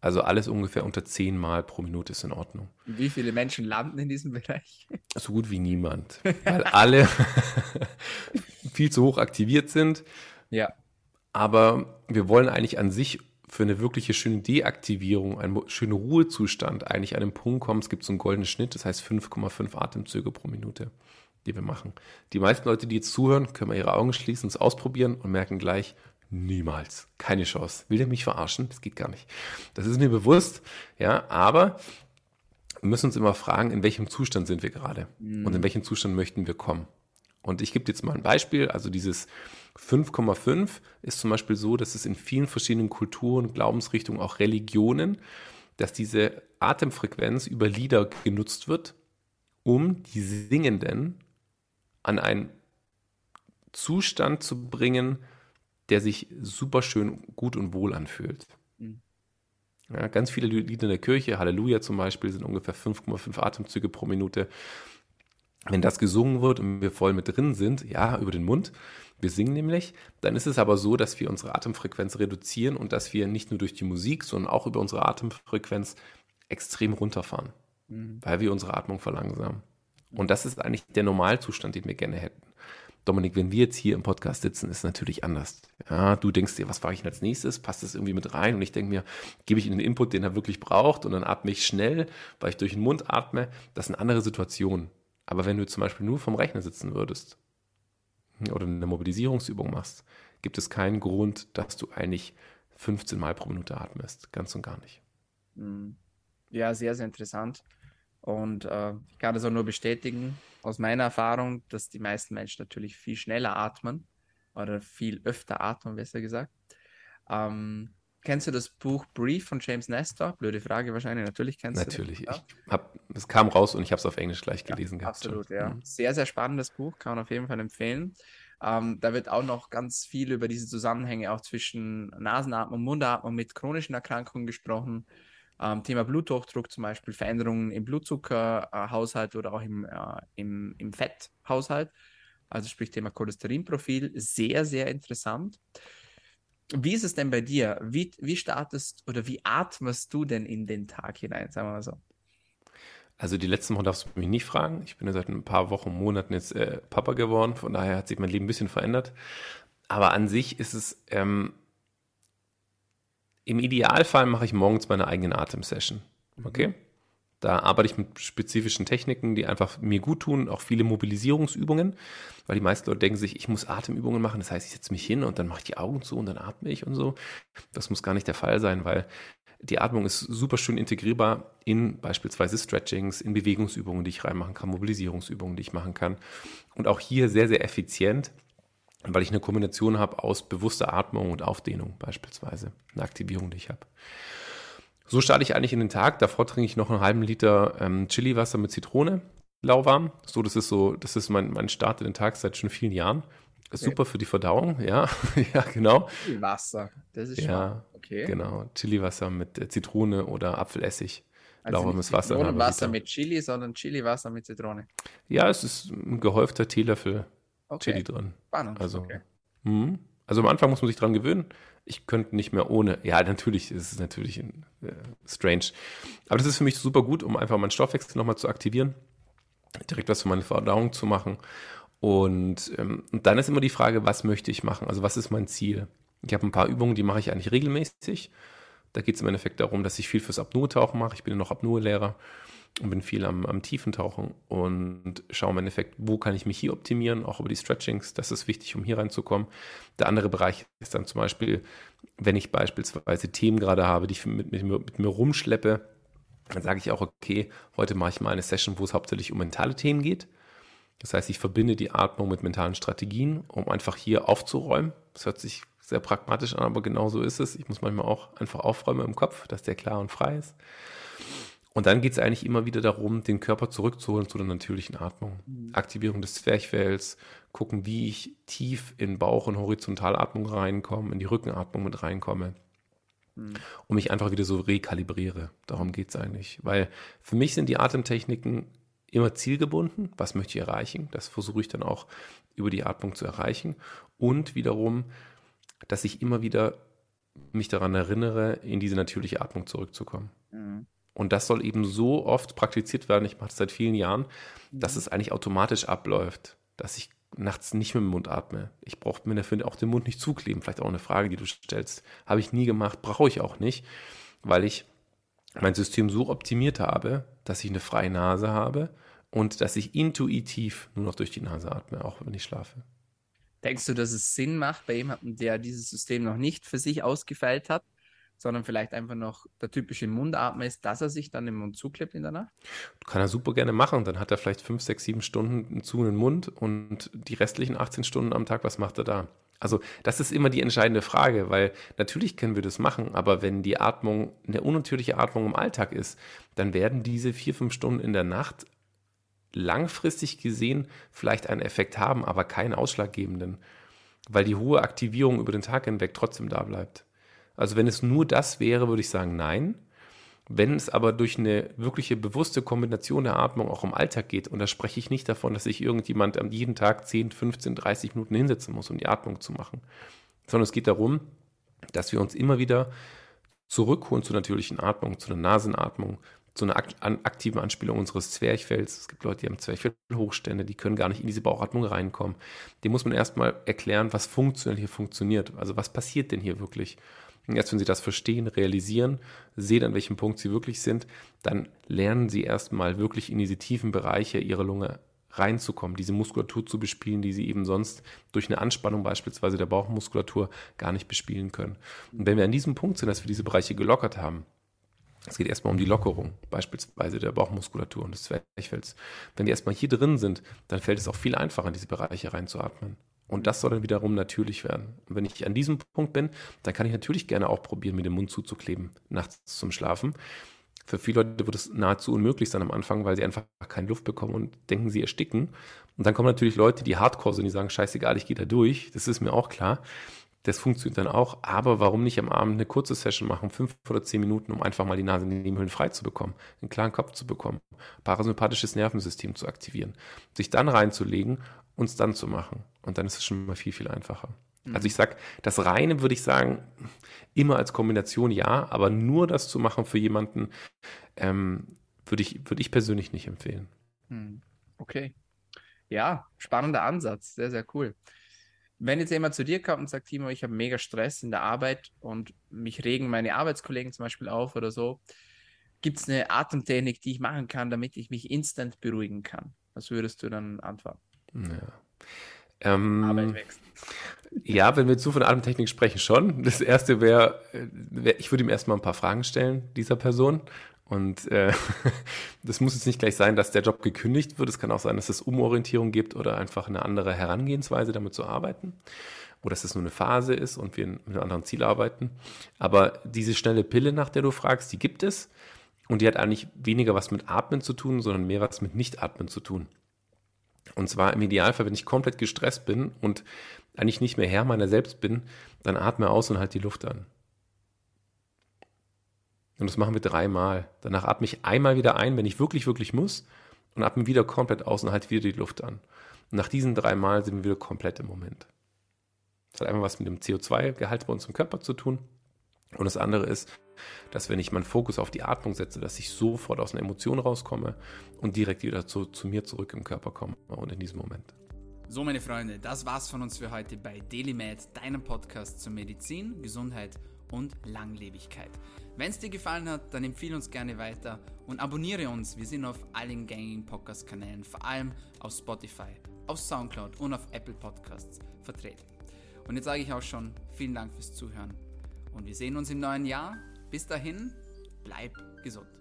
Also alles ungefähr unter zehn Mal pro Minute ist in Ordnung. Wie viele Menschen landen in diesem Bereich? So gut wie niemand, weil alle <laughs> viel zu hoch aktiviert sind. Ja. Aber wir wollen eigentlich an sich für eine wirkliche schöne Deaktivierung, einen schönen Ruhezustand eigentlich an den Punkt kommen. Es gibt so einen goldenen Schnitt, das heißt 5,5 Atemzüge pro Minute, die wir machen. Die meisten Leute, die jetzt zuhören, können mal ihre Augen schließen, es ausprobieren und merken gleich, niemals, keine Chance. Will der mich verarschen? Das geht gar nicht. Das ist mir bewusst, ja, aber wir müssen uns immer fragen, in welchem Zustand sind wir gerade mhm. und in welchem Zustand möchten wir kommen. Und ich gebe jetzt mal ein Beispiel, also dieses 5,5 ist zum Beispiel so, dass es in vielen verschiedenen Kulturen, Glaubensrichtungen, auch Religionen, dass diese Atemfrequenz über Lieder genutzt wird, um die Singenden an einen Zustand zu bringen, der sich super schön gut und wohl anfühlt. Mhm. Ja, ganz viele Lieder in der Kirche, Halleluja zum Beispiel, sind ungefähr 5,5 Atemzüge pro Minute. Wenn das gesungen wird und wir voll mit drin sind, ja, über den Mund, wir singen nämlich, dann ist es aber so, dass wir unsere Atemfrequenz reduzieren und dass wir nicht nur durch die Musik, sondern auch über unsere Atemfrequenz extrem runterfahren, mhm. weil wir unsere Atmung verlangsamen. Und das ist eigentlich der Normalzustand, den wir gerne hätten. Dominik, wenn wir jetzt hier im Podcast sitzen, ist es natürlich anders. Ja, du denkst dir, was fahre ich als nächstes? Passt das irgendwie mit rein? Und ich denke mir, gebe ich ihm den Input, den er wirklich braucht und dann atme ich schnell, weil ich durch den Mund atme. Das sind andere Situationen. Aber wenn du zum Beispiel nur vom Rechner sitzen würdest oder eine Mobilisierungsübung machst, gibt es keinen Grund, dass du eigentlich 15 Mal pro Minute atmest. Ganz und gar nicht. Hm. Ja, sehr, sehr interessant. Und äh, ich kann das auch nur bestätigen aus meiner Erfahrung, dass die meisten Menschen natürlich viel schneller atmen oder viel öfter atmen, besser gesagt. Ähm, kennst du das Buch Brief von James Nestor? Blöde Frage wahrscheinlich. Natürlich kennst natürlich. du das. Natürlich. Es kam raus und ich habe es auf Englisch gleich gelesen ja, Absolut, ja. Mhm. Sehr, sehr spannendes Buch, kann man auf jeden Fall empfehlen. Ähm, da wird auch noch ganz viel über diese Zusammenhänge auch zwischen Nasenatmung, Mundatmung mit chronischen Erkrankungen gesprochen. Ähm, Thema Bluthochdruck zum Beispiel, Veränderungen im Blutzuckerhaushalt oder auch im, äh, im, im Fetthaushalt. Also sprich Thema Cholesterinprofil, sehr, sehr interessant. Wie ist es denn bei dir? Wie, wie startest oder wie atmest du denn in den Tag hinein, sagen wir mal so? Also die letzten Wochen darfst du mich nicht fragen. Ich bin ja seit ein paar Wochen, Monaten jetzt äh, Papa geworden. Von daher hat sich mein Leben ein bisschen verändert. Aber an sich ist es ähm, im Idealfall mache ich morgens meine eigene Atemsession. Mhm. Da arbeite ich mit spezifischen Techniken, die einfach mir gut tun, auch viele Mobilisierungsübungen, weil die meisten Leute denken sich, ich muss Atemübungen machen, das heißt, ich setze mich hin und dann mache ich die Augen zu und dann atme ich und so. Das muss gar nicht der Fall sein, weil die Atmung ist super schön integrierbar in beispielsweise Stretchings, in Bewegungsübungen, die ich reinmachen kann, Mobilisierungsübungen, die ich machen kann. Und auch hier sehr, sehr effizient weil ich eine Kombination habe aus bewusster Atmung und Aufdehnung beispielsweise, eine Aktivierung, die ich habe. So starte ich eigentlich in den Tag. Davor trinke ich noch einen halben Liter ähm, Chiliwasser mit Zitrone, lauwarm. So, das ist so, das ist mein, mein Start in den Tag seit schon vielen Jahren. Super für die Verdauung, <laughs> ja, ja, genau. Chiliwasser, das ist ja, okay. Genau, Chiliwasser mit äh, Zitrone oder Apfelessig. Also lauwarmes Wasser. Ohne Wasser mit Chili, sondern Chiliwasser mit Zitrone. Ja, es ist ein gehäufter Teelöffel okay. Chili drin. Spannend. Also, okay. mh. also am Anfang muss man sich dran gewöhnen. Ich könnte nicht mehr ohne. Ja, natürlich ist es natürlich äh, strange. Aber das ist für mich super gut, um einfach meinen Stoffwechsel nochmal zu aktivieren. Direkt was für meine Verdauung zu machen. Und, ähm, und dann ist immer die Frage, was möchte ich machen? Also was ist mein Ziel? Ich habe ein paar Übungen, die mache ich eigentlich regelmäßig. Da geht es im Endeffekt darum, dass ich viel fürs Apnoe-Tauchen mache. Ich bin ja noch Apnoe-Lehrer und bin viel am, am Tiefentauchen und schaue im Endeffekt, wo kann ich mich hier optimieren, auch über die Stretchings. Das ist wichtig, um hier reinzukommen. Der andere Bereich ist dann zum Beispiel, wenn ich beispielsweise Themen gerade habe, die ich mit, mit, mit mir rumschleppe, dann sage ich auch, okay, heute mache ich mal eine Session, wo es hauptsächlich um mentale Themen geht. Das heißt, ich verbinde die Atmung mit mentalen Strategien, um einfach hier aufzuräumen. Das hört sich sehr pragmatisch an, aber genau so ist es. Ich muss manchmal auch einfach aufräumen im Kopf, dass der klar und frei ist. Und dann geht es eigentlich immer wieder darum, den Körper zurückzuholen zu der natürlichen Atmung. Mhm. Aktivierung des Zwerchfells, gucken, wie ich tief in Bauch- und Horizontalatmung reinkomme, in die Rückenatmung mit reinkomme. Mhm. Und mich einfach wieder so rekalibriere. Darum geht es eigentlich. Weil für mich sind die Atemtechniken immer zielgebunden. Was möchte ich erreichen? Das versuche ich dann auch über die Atmung zu erreichen. Und wiederum, dass ich immer wieder mich daran erinnere, in diese natürliche Atmung zurückzukommen. Mhm. Und das soll eben so oft praktiziert werden, ich mache das seit vielen Jahren, dass mhm. es eigentlich automatisch abläuft, dass ich nachts nicht mit dem Mund atme. Ich brauche mir dafür auch den Mund nicht zukleben. Vielleicht auch eine Frage, die du stellst. Habe ich nie gemacht, brauche ich auch nicht, weil ich mein System so optimiert habe, dass ich eine freie Nase habe und dass ich intuitiv nur noch durch die Nase atme, auch wenn ich schlafe. Denkst du, dass es Sinn macht bei jemandem, der dieses System noch nicht für sich ausgefeilt hat, sondern vielleicht einfach noch der typische Mundatmer ist, dass er sich dann im Mund zuklebt in der Nacht? Kann er super gerne machen. Dann hat er vielleicht fünf, sechs, sieben Stunden zu einen Mund und die restlichen 18 Stunden am Tag, was macht er da? Also das ist immer die entscheidende Frage, weil natürlich können wir das machen, aber wenn die Atmung eine unnatürliche Atmung im Alltag ist, dann werden diese vier, fünf Stunden in der Nacht langfristig gesehen vielleicht einen Effekt haben, aber keinen ausschlaggebenden, weil die hohe Aktivierung über den Tag hinweg trotzdem da bleibt. Also wenn es nur das wäre, würde ich sagen nein, Wenn es aber durch eine wirkliche bewusste Kombination der Atmung auch im Alltag geht, und da spreche ich nicht davon, dass sich irgendjemand jeden Tag 10, 15, 30 Minuten hinsetzen muss, um die Atmung zu machen, sondern es geht darum, dass wir uns immer wieder zurückholen zur natürlichen Atmung, zu einer Nasenatmung, zu einer aktiven Anspielung unseres Zwerchfells. Es gibt Leute, die haben Zwerchfellhochstände, die können gar nicht in diese Bauchatmung reinkommen. Dem muss man erstmal erklären, was funktionell hier funktioniert. Also was passiert denn hier wirklich? Erst wenn sie das verstehen, realisieren, sehen, an welchem Punkt sie wirklich sind, dann lernen sie erstmal wirklich in diese tiefen Bereiche ihrer Lunge reinzukommen, diese Muskulatur zu bespielen, die sie eben sonst durch eine Anspannung beispielsweise der Bauchmuskulatur gar nicht bespielen können. Und wenn wir an diesem Punkt sind, dass wir diese Bereiche gelockert haben, es geht erstmal um die Lockerung, beispielsweise der Bauchmuskulatur und des Zwerchfells. Wenn wir erstmal hier drin sind, dann fällt es auch viel einfacher, in diese Bereiche reinzuatmen. Und das soll dann wiederum natürlich werden. Und wenn ich an diesem Punkt bin, dann kann ich natürlich gerne auch probieren, mir den Mund zuzukleben, nachts zum Schlafen. Für viele Leute wird es nahezu unmöglich sein am Anfang, weil sie einfach keine Luft bekommen und denken, sie ersticken. Und dann kommen natürlich Leute, die hardcore sind, die sagen, scheißegal, ich gehe da durch. Das ist mir auch klar. Das funktioniert dann auch. Aber warum nicht am Abend eine kurze Session machen, fünf oder zehn Minuten, um einfach mal die Nase in den Nebenhöhlen frei zu bekommen, einen klaren Kopf zu bekommen, parasympathisches Nervensystem zu aktivieren, sich dann reinzulegen und es dann zu machen. Und dann ist es schon mal viel, viel einfacher. Mhm. Also ich sage, das Reine würde ich sagen, immer als Kombination ja, aber nur das zu machen für jemanden, ähm, würde ich, würd ich persönlich nicht empfehlen. Mhm. Okay. Ja, spannender Ansatz, sehr, sehr cool. Wenn jetzt jemand zu dir kommt und sagt, Timo, ich habe mega Stress in der Arbeit und mich regen meine Arbeitskollegen zum Beispiel auf oder so, gibt es eine Atemtechnik, die ich machen kann, damit ich mich instant beruhigen kann? Was würdest du dann antworten? Ja. Ähm, ja, wenn wir zu von Atemtechnik sprechen, schon. Das erste wäre, wär, ich würde ihm erstmal ein paar Fragen stellen, dieser Person. Und äh, <laughs> das muss jetzt nicht gleich sein, dass der Job gekündigt wird. Es kann auch sein, dass es Umorientierung gibt oder einfach eine andere Herangehensweise, damit zu arbeiten. Oder dass es nur eine Phase ist und wir mit einem anderen Ziel arbeiten. Aber diese schnelle Pille, nach der du fragst, die gibt es. Und die hat eigentlich weniger was mit Atmen zu tun, sondern mehr was mit Nichtatmen zu tun. Und zwar im Idealfall, wenn ich komplett gestresst bin und eigentlich nicht mehr Herr meiner selbst bin, dann atme aus und halt die Luft an. Und das machen wir dreimal. Danach atme ich einmal wieder ein, wenn ich wirklich, wirklich muss, und atme wieder komplett aus und halt wieder die Luft an. Und nach diesen dreimal sind wir wieder komplett im Moment. Das hat einmal was mit dem CO2-Gehalt bei uns im Körper zu tun. Und das andere ist, dass wenn ich meinen Fokus auf die Atmung setze, dass ich sofort aus einer Emotion rauskomme und direkt wieder zu, zu mir zurück im Körper komme und in diesem Moment. So, meine Freunde, das war's von uns für heute bei DailyMed, deinem Podcast zur Medizin, Gesundheit und Langlebigkeit. Wenn es dir gefallen hat, dann empfehle uns gerne weiter und abonniere uns. Wir sind auf allen gängigen Podcast-Kanälen, vor allem auf Spotify, auf Soundcloud und auf Apple Podcasts vertreten. Und jetzt sage ich auch schon vielen Dank fürs Zuhören und wir sehen uns im neuen Jahr. Bis dahin, bleib gesund.